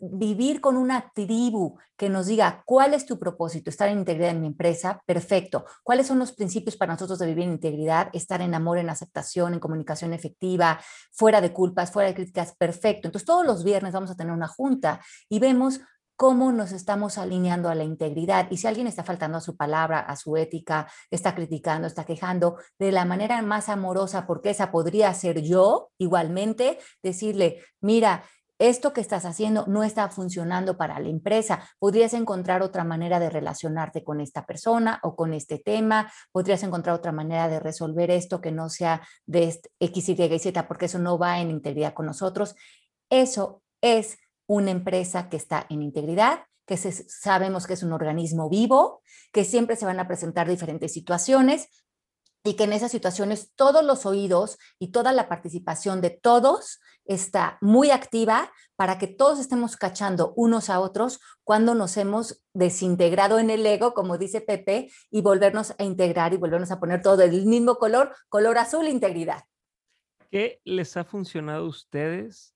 Vivir con una tribu que nos diga cuál es tu propósito, estar en integridad en mi empresa, perfecto. ¿Cuáles son los principios para nosotros de vivir en integridad? Estar en amor, en aceptación, en comunicación efectiva, fuera de culpas, fuera de críticas, perfecto. Entonces todos los viernes vamos a tener una junta y vemos cómo nos estamos alineando a la integridad. Y si alguien está faltando a su palabra, a su ética, está criticando, está quejando, de la manera más amorosa, porque esa podría ser yo igualmente, decirle, mira, esto que estás haciendo no está funcionando para la empresa. Podrías encontrar otra manera de relacionarte con esta persona o con este tema. Podrías encontrar otra manera de resolver esto que no sea de X, Y Z, porque eso no va en integridad con nosotros. Eso es una empresa que está en integridad, que sabemos que es un organismo vivo, que siempre se van a presentar diferentes situaciones y que en esas situaciones todos los oídos y toda la participación de todos está muy activa para que todos estemos cachando unos a otros cuando nos hemos desintegrado en el ego, como dice Pepe, y volvernos a integrar y volvernos a poner todo del mismo color, color azul, integridad. ¿Qué les ha funcionado a ustedes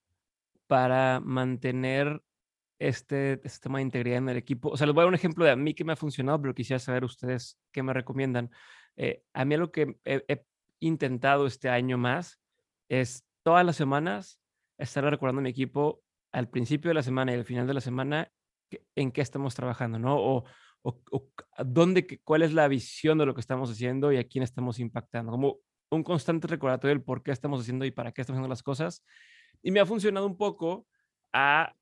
para mantener este, este, tema de integridad en el equipo. O sea, les voy a dar un ejemplo de a mí que me ha funcionado, pero quisiera saber ustedes qué me recomiendan. Eh, a mí lo que he, he, intentado este año más es todas las semanas estar recordando a mi equipo al principio de la semana y al final de la semana en qué estamos trabajando, ¿no? O, o, o dónde, cuál es la visión de lo que estamos haciendo y a quién estamos impactando. Como un constante recordatorio del por qué estamos haciendo y para qué estamos haciendo las cosas. Y me ha funcionado un poco a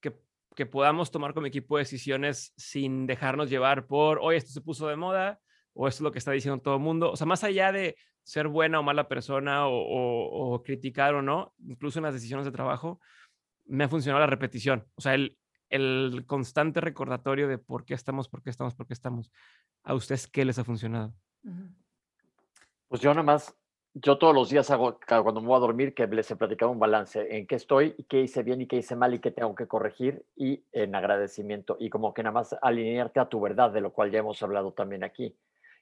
que, que podamos tomar como equipo decisiones sin dejarnos llevar por, oye, esto se puso de moda o esto es lo que está diciendo todo el mundo. O sea, más allá de ser buena o mala persona o, o, criticar o no, incluso en las decisiones de trabajo, me ha funcionado la repetición. O sea, el, el constante recordatorio de por qué estamos, por qué estamos, por qué estamos. ¿A ustedes qué les ha funcionado? Pues yo nada más yo todos los días hago, cuando me voy a dormir, que les he platicado un balance en qué estoy y qué hice bien y qué hice mal y qué tengo que corregir y en agradecimiento y como que nada más alinearte a tu verdad, de lo cual ya hemos hablado también aquí.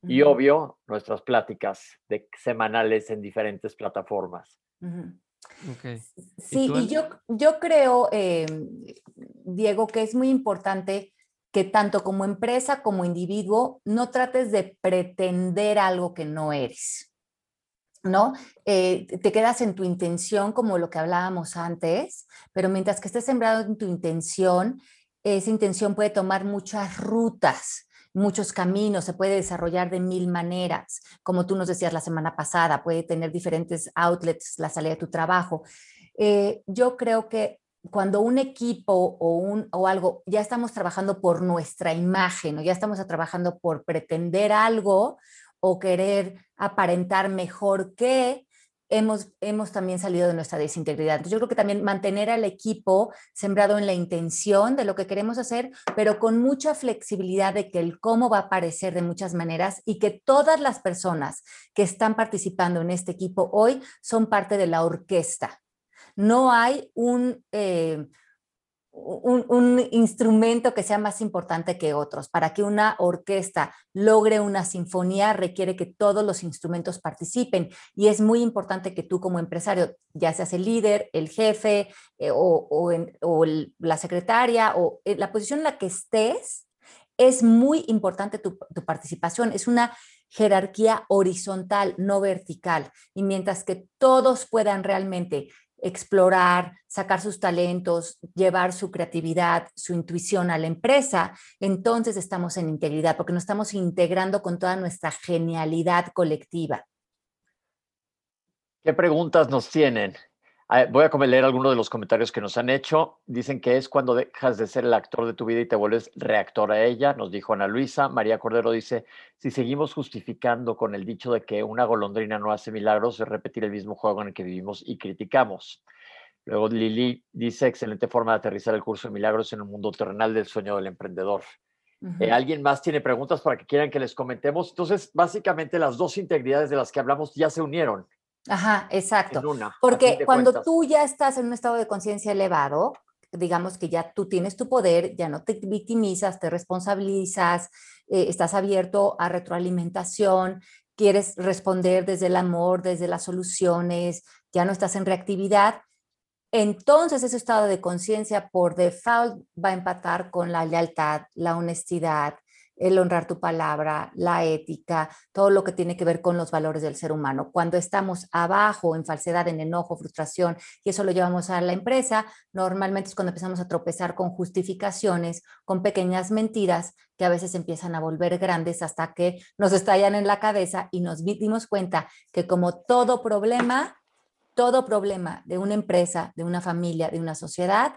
Y obvio, nuestras pláticas de semanales en diferentes plataformas. Sí, y, yo, yo creo, eh, Diego, que es muy importante que tanto como empresa como individuo no trates de pretender algo que no eres. ¿No? Eh, te quedas en tu intención, como lo que hablábamos antes, pero mientras que estés sembrado en tu intención, esa intención puede tomar muchas rutas, muchos caminos, se puede desarrollar de mil maneras, como tú nos decías la semana pasada, puede tener diferentes outlets, la salida de tu trabajo. Eh, yo creo que cuando un equipo o, un, o algo, ya estamos trabajando por nuestra imagen o ya estamos trabajando por pretender algo, o querer aparentar mejor que hemos, hemos también salido de nuestra desintegridad. Entonces yo creo que también mantener al equipo sembrado en la intención de lo que queremos hacer, pero con mucha flexibilidad de que el cómo va a aparecer de muchas maneras y que todas las personas que están participando en este equipo hoy son parte de la orquesta. No hay un... Eh, un, instrumento que sea más importante que otros. Para que una orquesta logre una sinfonía requiere que todos los instrumentos participen y es muy importante que tú como empresario, ya seas el líder, el jefe eh, o, la secretaria o eh, la posición en la que estés, es muy importante tu, tu participación. Es una jerarquía horizontal, no vertical. Y mientras que todos puedan realmente explorar, sacar sus talentos, llevar su creatividad, su intuición a la empresa, entonces estamos en integridad, porque nos estamos integrando con toda nuestra genialidad colectiva. ¿Qué preguntas nos tienen? Ah, voy a leer algunos de los comentarios que nos han hecho. Dicen que es cuando dejas de ser el actor de tu vida y te vuelves reactor a ella, nos dijo Ana Luisa. María Cordero dice, si seguimos justificando con el dicho de que una golondrina no hace milagros, es repetir el mismo juego en el que vivimos y criticamos. Luego Lili dice, excelente forma de aterrizar el curso de milagros en un mundo terrenal del sueño del emprendedor. Eh, ¿Alguien más tiene preguntas para que quieran que les comentemos? Entonces, básicamente las dos integridades de las que hablamos ya se unieron. Ajá, exacto. Porque cuando tú ya estás en un estado de conciencia elevado, digamos que ya tú tienes tu poder, ya no te victimizas, te responsabilizas, eh, estás abierto a retroalimentación, quieres responder desde el amor, desde las soluciones, ya no estás en reactividad, entonces ese estado de conciencia por default va a empatar con la lealtad, la honestidad, el honrar tu palabra, la ética, todo lo que tiene que ver con los valores del ser humano. Cuando estamos abajo en falsedad, en enojo, frustración, y eso lo llevamos a la empresa, normalmente es cuando empezamos a tropezar con justificaciones, con pequeñas mentiras que a veces empiezan a volver grandes hasta que nos estallan en la cabeza y nos dimos cuenta que como todo problema, todo problema de una empresa, de una familia, de una sociedad,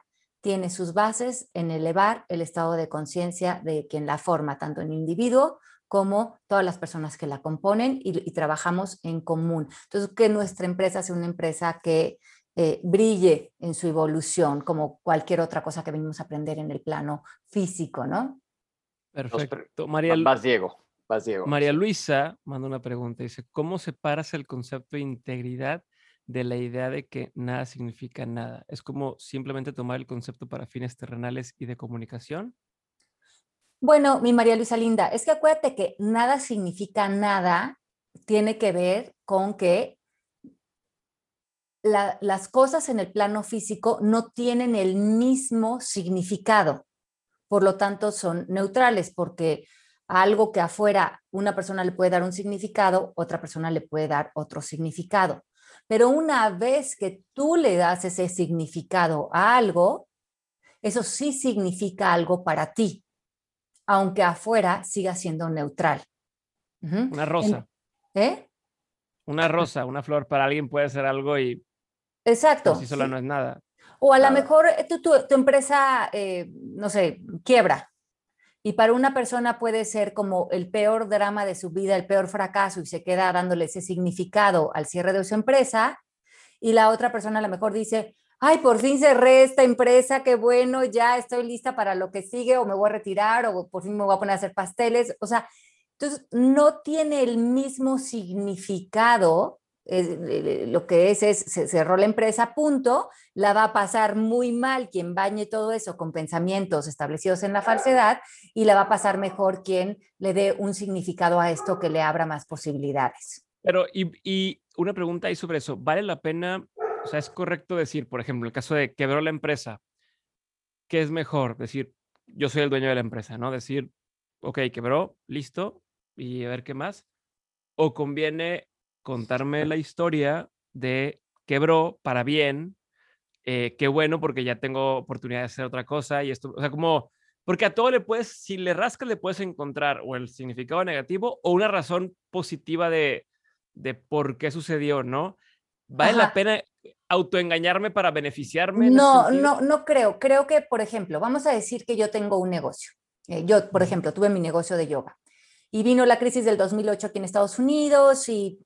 tiene sus bases en elevar el estado de conciencia de quien la forma, tanto en individuo como todas las personas que la componen y, trabajamos en común. Entonces, que nuestra empresa sea una empresa que eh, brille en su evolución, como cualquier otra cosa que venimos a aprender en el plano físico, ¿no? Perfecto. María, vas Diego, vas Diego. María Luisa manda una pregunta, dice, ¿cómo separas el concepto de integridad de la idea de que nada significa nada. Es como simplemente tomar el concepto para fines terrenales y de comunicación. Bueno, mi María Luisa Linda, es que acuérdate que nada significa nada tiene que ver con que las cosas en el plano físico no tienen el mismo significado. Por lo tanto, son neutrales porque algo que afuera una persona le puede dar un significado, otra persona le puede dar otro significado. Pero una vez que tú le das ese significado a algo, eso sí significa algo para ti, aunque afuera siga siendo neutral. Una rosa. ¿Eh? Una rosa, una flor para alguien puede ser algo y... Exacto. Si solo no es nada. O a lo mejor eh, tu, tu, empresa, eh, no sé, quiebra y para una persona puede ser como el peor drama de su vida, el peor fracaso y se queda dándole ese significado al cierre de su empresa y la otra persona a lo mejor dice, ay, por fin cerré esta empresa, qué bueno, ya estoy lista para lo que sigue o me voy a retirar o por fin me voy a poner a hacer pasteles. O sea, entonces no tiene el mismo significado lo que es es, se cerró la empresa, punto, la va a pasar muy mal quien bañe todo eso con pensamientos establecidos en la falsedad y la va a pasar mejor quien le dé un significado a esto que le abra más posibilidades. Pero, y, y una pregunta ahí sobre eso, ¿vale la pena, o sea, es correcto decir, por ejemplo, el caso de quebró la empresa, ¿qué es mejor? Decir, yo soy el dueño de la empresa, ¿no? Decir, ok, quebró, listo, y a ver qué más. O conviene contarme la historia de quebró para bien, eh, qué bueno porque ya tengo oportunidad de hacer otra cosa y esto, o sea, como, porque a todo le puedes, si le rascas, le puedes encontrar o el significado negativo o una razón positiva de, de por qué sucedió, ¿no? ¿Vale la pena autoengañarme para beneficiarme? No, no, no creo. Creo que, por ejemplo, vamos a decir que yo tengo un negocio. Eh, yo, por ejemplo, tuve mi negocio de yoga. Y vino la crisis del 2008 aquí en Estados Unidos y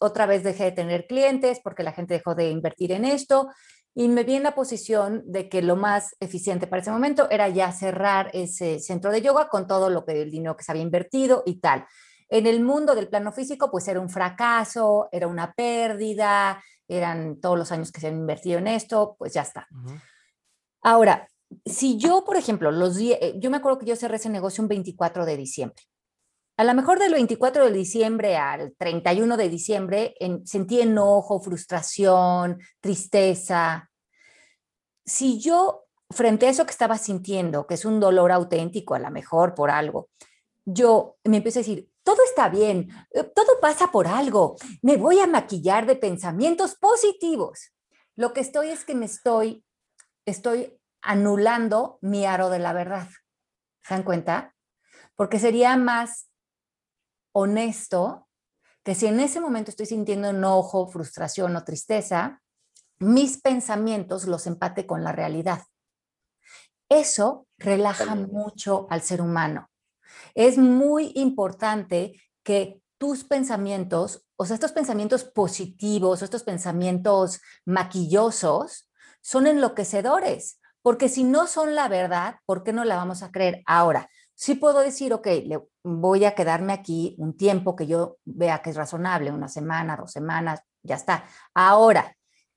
otra vez dejé de tener clientes porque la gente dejó de invertir en esto y me vi en la posición de que lo más eficiente para ese momento era ya cerrar ese centro de yoga con todo lo que el dinero que se había invertido y tal. En el mundo del plano físico, pues era un fracaso, era una pérdida, eran todos los años que se han invertido en esto, pues ya está. Ahora, si yo, por ejemplo, los eh, yo me acuerdo que yo cerré ese negocio un 24 de diciembre a lo mejor del 24 de diciembre al 31 de diciembre sentí enojo, frustración, tristeza. Si yo, frente a eso que estaba sintiendo, que es un dolor auténtico, a lo mejor por algo, yo me empiezo a decir, todo está bien, eh, todo pasa por algo, me voy a maquillar de pensamientos positivos. Lo que estoy es que me estoy, estoy anulando mi aro de la verdad. ¿Se dan cuenta? Porque sería más honesto que si en ese momento estoy sintiendo enojo, frustración o tristeza, mis pensamientos los empate con la realidad. Eso relaja mucho al ser humano. Es muy importante que tus pensamientos, o sea, estos pensamientos positivos, estos pensamientos maquillosos, son enloquecedores, porque si no son la verdad, ¿por qué no la vamos a creer? Ahora, sí puedo decir, ok, le voy a quedarme aquí un tiempo que yo vea que es razonable, una semana, dos semanas, ya está. Ahora,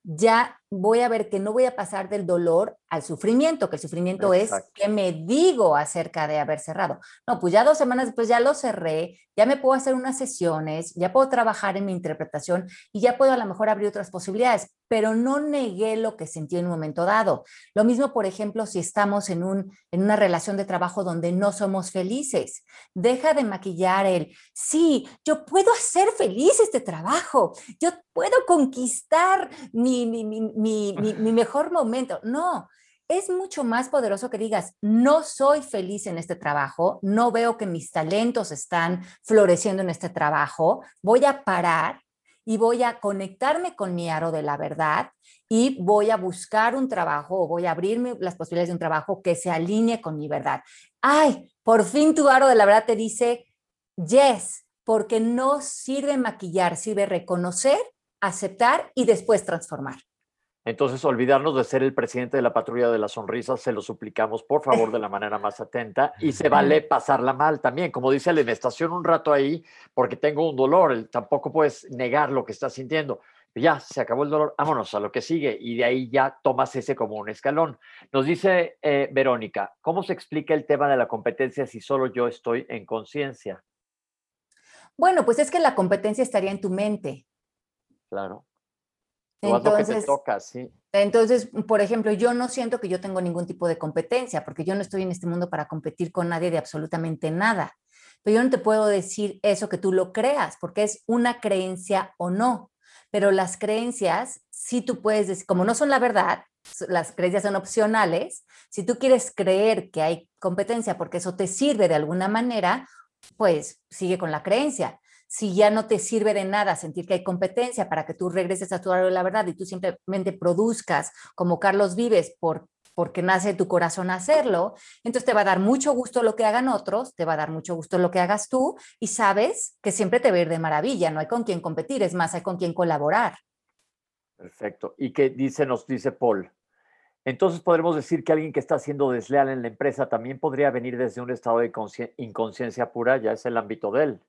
ya voy a ver que no voy a pasar del dolor al sufrimiento, que el sufrimiento es que me digo acerca de haber cerrado. No, pues ya dos semanas después ya lo cerré, ya me puedo hacer unas sesiones, ya puedo trabajar en mi interpretación y ya puedo a lo mejor abrir otras posibilidades, pero no negué lo que sentí en un momento dado. Lo mismo, por ejemplo, si estamos en, un, en una relación de trabajo donde no somos felices. Deja de maquillar el, sí, yo puedo hacer feliz este trabajo, yo puedo conquistar mi, mi, mi mi, mejor momento. No, es mucho más poderoso que digas, no soy feliz en este trabajo, no veo que mis talentos están floreciendo en este trabajo, voy a parar y voy a conectarme con mi aro de la verdad y voy a buscar un trabajo o voy a abrirme las posibilidades de un trabajo que se alinee con mi verdad. Ay, por fin tu aro de la verdad te dice, yes, porque no sirve maquillar, sirve reconocer, aceptar y después transformar. Entonces, olvidarnos de ser el presidente de la patrulla de las sonrisas, se lo suplicamos, por favor, de la manera más atenta. Y se vale pasarla mal también. Como dice la estación un rato ahí, porque tengo un dolor. Tampoco puedes negar lo que estás sintiendo. Ya, se acabó el dolor, vámonos a lo que sigue. Y de ahí ya tomas ese como un escalón. Nos dice eh, Verónica, ¿cómo se explica el tema de la competencia si solo yo estoy en conciencia? Bueno, pues es que la competencia estaría en tu mente. Claro. Entonces, toca, sí. Entonces, por ejemplo, yo no siento que yo tengo ningún tipo de competencia, porque yo no estoy en este mundo para competir con nadie de absolutamente nada. Pero yo no te puedo decir eso que tú lo creas, porque es una creencia o no. Pero las creencias, si tú puedes decir, como no son la verdad, las creencias son opcionales. Si tú quieres creer que hay competencia porque eso te sirve de alguna manera, pues sigue con la creencia si ya no te sirve de nada sentir que hay competencia para que tú regreses a tu lado de la verdad y tú simplemente produzcas como Carlos Vives por, porque nace tu corazón hacerlo, entonces te va a dar mucho gusto lo que hagan otros, te va a dar mucho gusto lo que hagas tú y sabes que siempre te va a ir de maravilla, no hay con quién competir, es más, hay con quién colaborar. Perfecto. ¿Y qué dice, nos dice Paul? Entonces podremos decir que alguien que está siendo desleal en la empresa también podría venir desde un estado de inconsciencia pura, ya es el ámbito de él.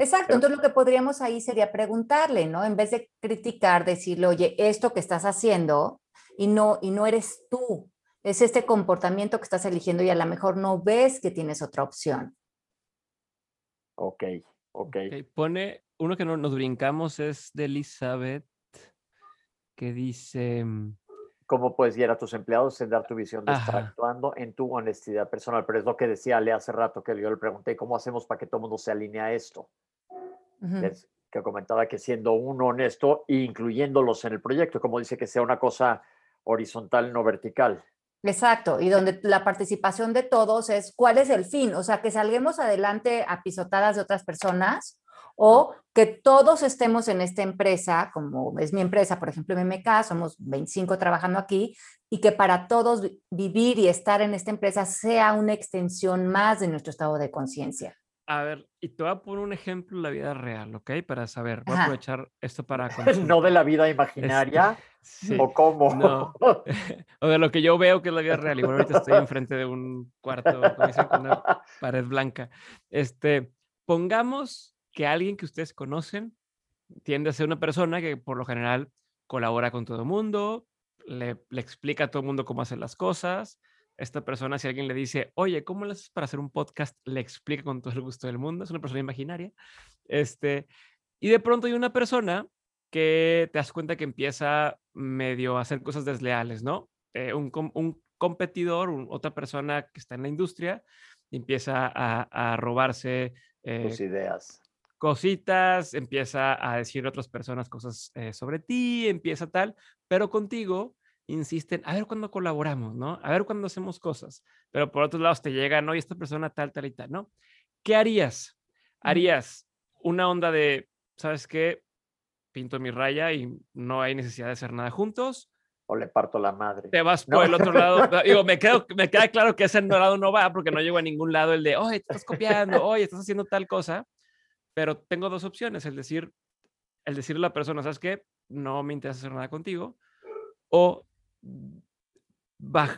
Exacto, entonces lo que podríamos ahí sería preguntarle, ¿no? En vez de criticar, decirle, oye, esto que estás haciendo y no, y no eres tú, es este comportamiento que estás eligiendo y a lo mejor no ves que tienes otra opción. Ok, ok. Pone, uno que no, nos brincamos es de Elizabeth, que dice... Mm, ¿Cómo puedes guiar a tus empleados en dar tu visión de estar actuando en tu honestidad personal? Pero es lo que decía Ale hace rato, que yo le pregunté, ¿cómo hacemos para que todo el mundo se alinee a esto? Que comentaba que siendo uno honesto e incluyéndolos en el proyecto, como dice que sea una cosa horizontal, no vertical. Exacto, y donde la participación de todos es cuál es el fin, o sea, que salguemos adelante a pisotadas de otras personas o que todos estemos en esta empresa, como es mi empresa, por ejemplo, MMK, somos 25 trabajando aquí, y que para todos vivir y estar en esta empresa sea una extensión más de nuestro estado de conciencia. A ver, y te voy a poner un ejemplo de la vida real, ¿ok? Para saber, voy a aprovechar esto para... no de la vida imaginaria, o cómo. No. o de lo que yo veo que es la vida real. Bueno, ahorita estoy enfrente de un cuarto con una pared blanca. Este, pongamos que alguien que ustedes conocen tiende a ser una persona que por lo general colabora con todo el mundo, le, le explica a todo el mundo cómo hacer las cosas, esta persona, si alguien le dice, oye, ¿cómo le haces para hacer un podcast? Le explica con todo el gusto del mundo, es una persona imaginaria. Este, y de pronto hay una persona que te das cuenta que empieza medio a hacer cosas desleales, ¿no? Eh, un, un, competidor, otra persona que está en la industria, empieza a, a robarse eh, ideas. Cositas, empieza a decir a otras personas cosas eh, sobre ti, empieza tal, pero contigo insisten, a ver cuándo colaboramos, ¿no? A ver cuándo hacemos cosas. Pero por otros lados te llega, ¿no? Y esta persona tal, tal y tal, ¿no? ¿Qué harías? ¿Harías una onda de, ¿sabes qué? pinto mi raya y no hay necesidad de hacer nada juntos. O le parto la madre. Te vas por el otro lado. Digo, me, quedo, me queda claro que ese lado no va porque no llego a ningún lado el de, oye, estás copiando, oye, estás haciendo tal cosa. Pero tengo dos opciones, el decir, el decirle a la persona, ¿sabes qué? No me interesa hacer nada contigo. O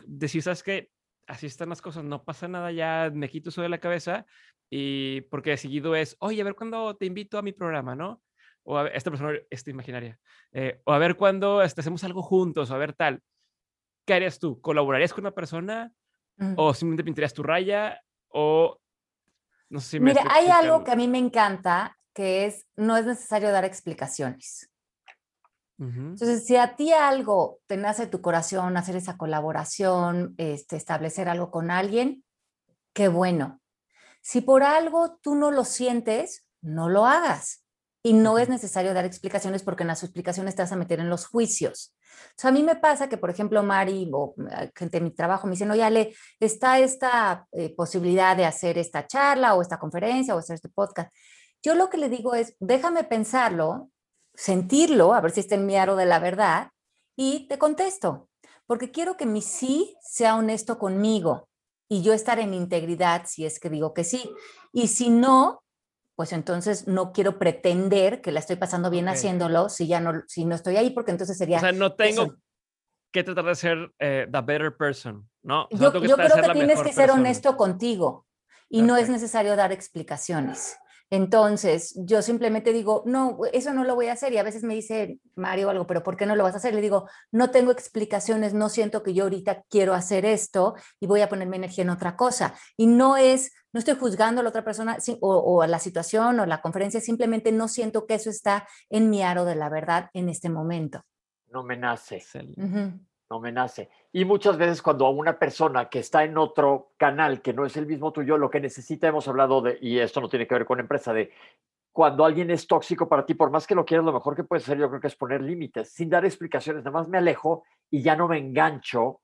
decir, ¿sabes qué? Así están las cosas, no pasa nada, ya me quito eso de la cabeza. Y porque de seguido es, oye, a ver cuándo te invito a mi programa, ¿no? o a ver, esta persona, esta imaginaria, eh, o a ver cuándo este, hacemos algo juntos, o a ver tal. ¿Qué harías tú? ¿Colaborarías con una persona? ¿O simplemente pintarías tu raya? ¿O no sé si me Mira, hay algo que a mí me encanta, que es, no es necesario dar explicaciones. Entonces, si a ti algo te nace tu corazón hacer esa colaboración, este, establecer algo con alguien, qué bueno. Si por algo tú no lo sientes, no lo hagas y no es necesario dar explicaciones porque en las explicaciones te vas a meter en los juicios. O sea, a mí me pasa que, por ejemplo, Mari o eh, gente de mi trabajo me dicen, oye, Ale, está esta eh, posibilidad de hacer esta charla o esta conferencia o hacer este podcast. Yo lo que le digo es, déjame pensarlo, sentirlo, a ver si está en mi aro de la verdad y te contesto, porque quiero que mi sí sea honesto conmigo y yo estar en integridad si es que digo que sí. Y si no, pues entonces no quiero pretender que la estoy pasando bien haciéndolo si ya no, si no estoy ahí, porque entonces sería... O sea, no tengo que tratar de ser eh, the better person, ¿no? yo, yo creo que tienes que ser honesto contigo y no es necesario dar explicaciones. Entonces, yo simplemente digo, no, eso no lo voy a hacer. Y a veces me dice Mario algo, pero ¿por qué no lo vas a hacer? Le digo, no tengo explicaciones, no siento que yo ahorita quiero hacer esto y voy a poner mi energía en otra cosa. Y no es, no estoy juzgando a la otra persona o, a la situación o la conferencia, simplemente no siento que eso está en mi aro de la verdad en este momento. No me nace no me nace. Y muchas veces cuando a una persona que está en otro canal que no es el mismo tuyo, lo que necesita, hemos hablado de, y esto no tiene que ver con empresa, de cuando alguien es tóxico para ti, por más que lo quieras, lo mejor que puedes hacer yo creo que es poner límites, sin dar explicaciones, nada más me alejo y ya no me engancho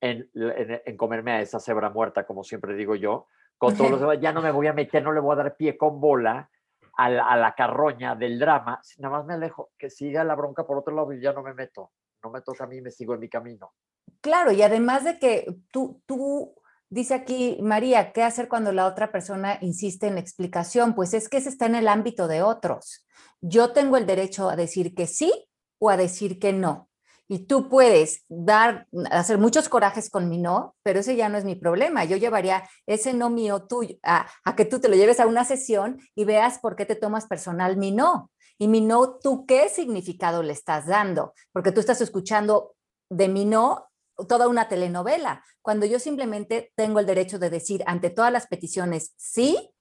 en, en, comerme a esa cebra muerta, como siempre digo yo, con todos los demás, ya no me voy a meter, no le voy a dar pie con bola a la, a la carroña del drama, nada más me alejo, que siga la bronca por otro lado y ya no me meto no me toca a mí, me sigo en mi camino. Claro, y además de que tú, tú, dice aquí María, ¿qué hacer cuando la otra persona insiste en explicación? Pues es que ese está en el ámbito de otros. Yo tengo el derecho a decir que sí o a decir que no. Y tú puedes dar, hacer muchos corajes con mi no, pero ese ya no es mi problema. Yo llevaría ese no mío tuyo a, a que tú te lo lleves a una sesión y veas por qué te tomas personal mi no. Y mi no, ¿tú qué significado le estás dando? Porque tú estás escuchando de mi no toda una telenovela, cuando yo simplemente tengo el derecho de decir ante todas las peticiones sí,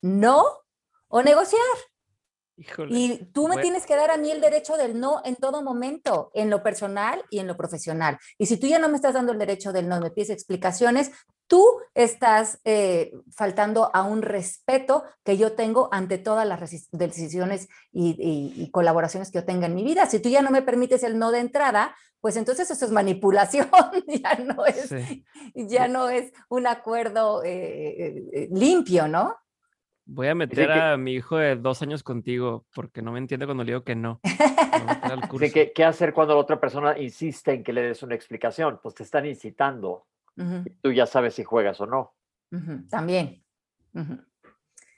no o negociar. Y tú me tienes que dar a mí el derecho del no en todo momento, en lo personal y en lo profesional. Y si tú ya no me estás dando el derecho del no, me pides explicaciones, tú estás eh, faltando a un respeto que yo tengo ante todas las decisiones y, colaboraciones que yo tenga en mi vida. Si tú ya no me permites el no de entrada, pues entonces eso es manipulación, ya no es, ya no es un acuerdo eh, eh, limpio, ¿no? Voy a meter a mi hijo de dos años contigo porque no me entiende cuando le digo que no. ¿Qué, ¿Qué hacer cuando la otra persona insiste en que le des una explicación? Pues te están incitando. Tú ya sabes si juegas o no. También.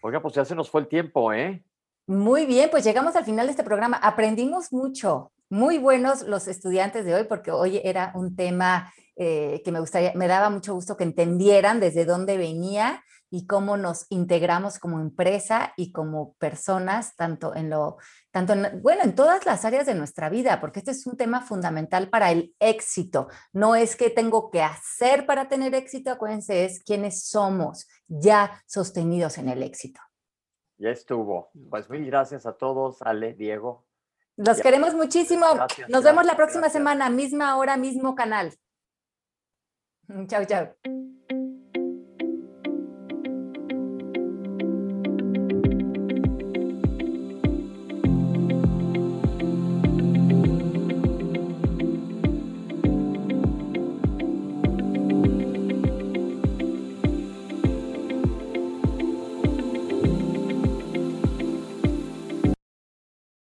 Oiga, pues ya se nos fue el tiempo, ¿eh? Muy bien, pues llegamos al final de este programa. Aprendimos mucho. Muy buenos los estudiantes de hoy porque hoy era un tema eh, que me gustaría, me daba mucho gusto que entendieran desde dónde venía y cómo nos integramos como empresa y como personas, tanto en lo, tanto bueno, en todas las áreas de nuestra vida, porque este es un tema fundamental para el éxito. No es que tengo que hacer para tener éxito, acuérdense, es quiénes somos ya sostenidos en el éxito. Ya estuvo. Pues mil gracias a todos, Ale, Diego. Los queremos muchísimo. Nos vemos la próxima semana, misma hora, mismo canal. Chao, chao.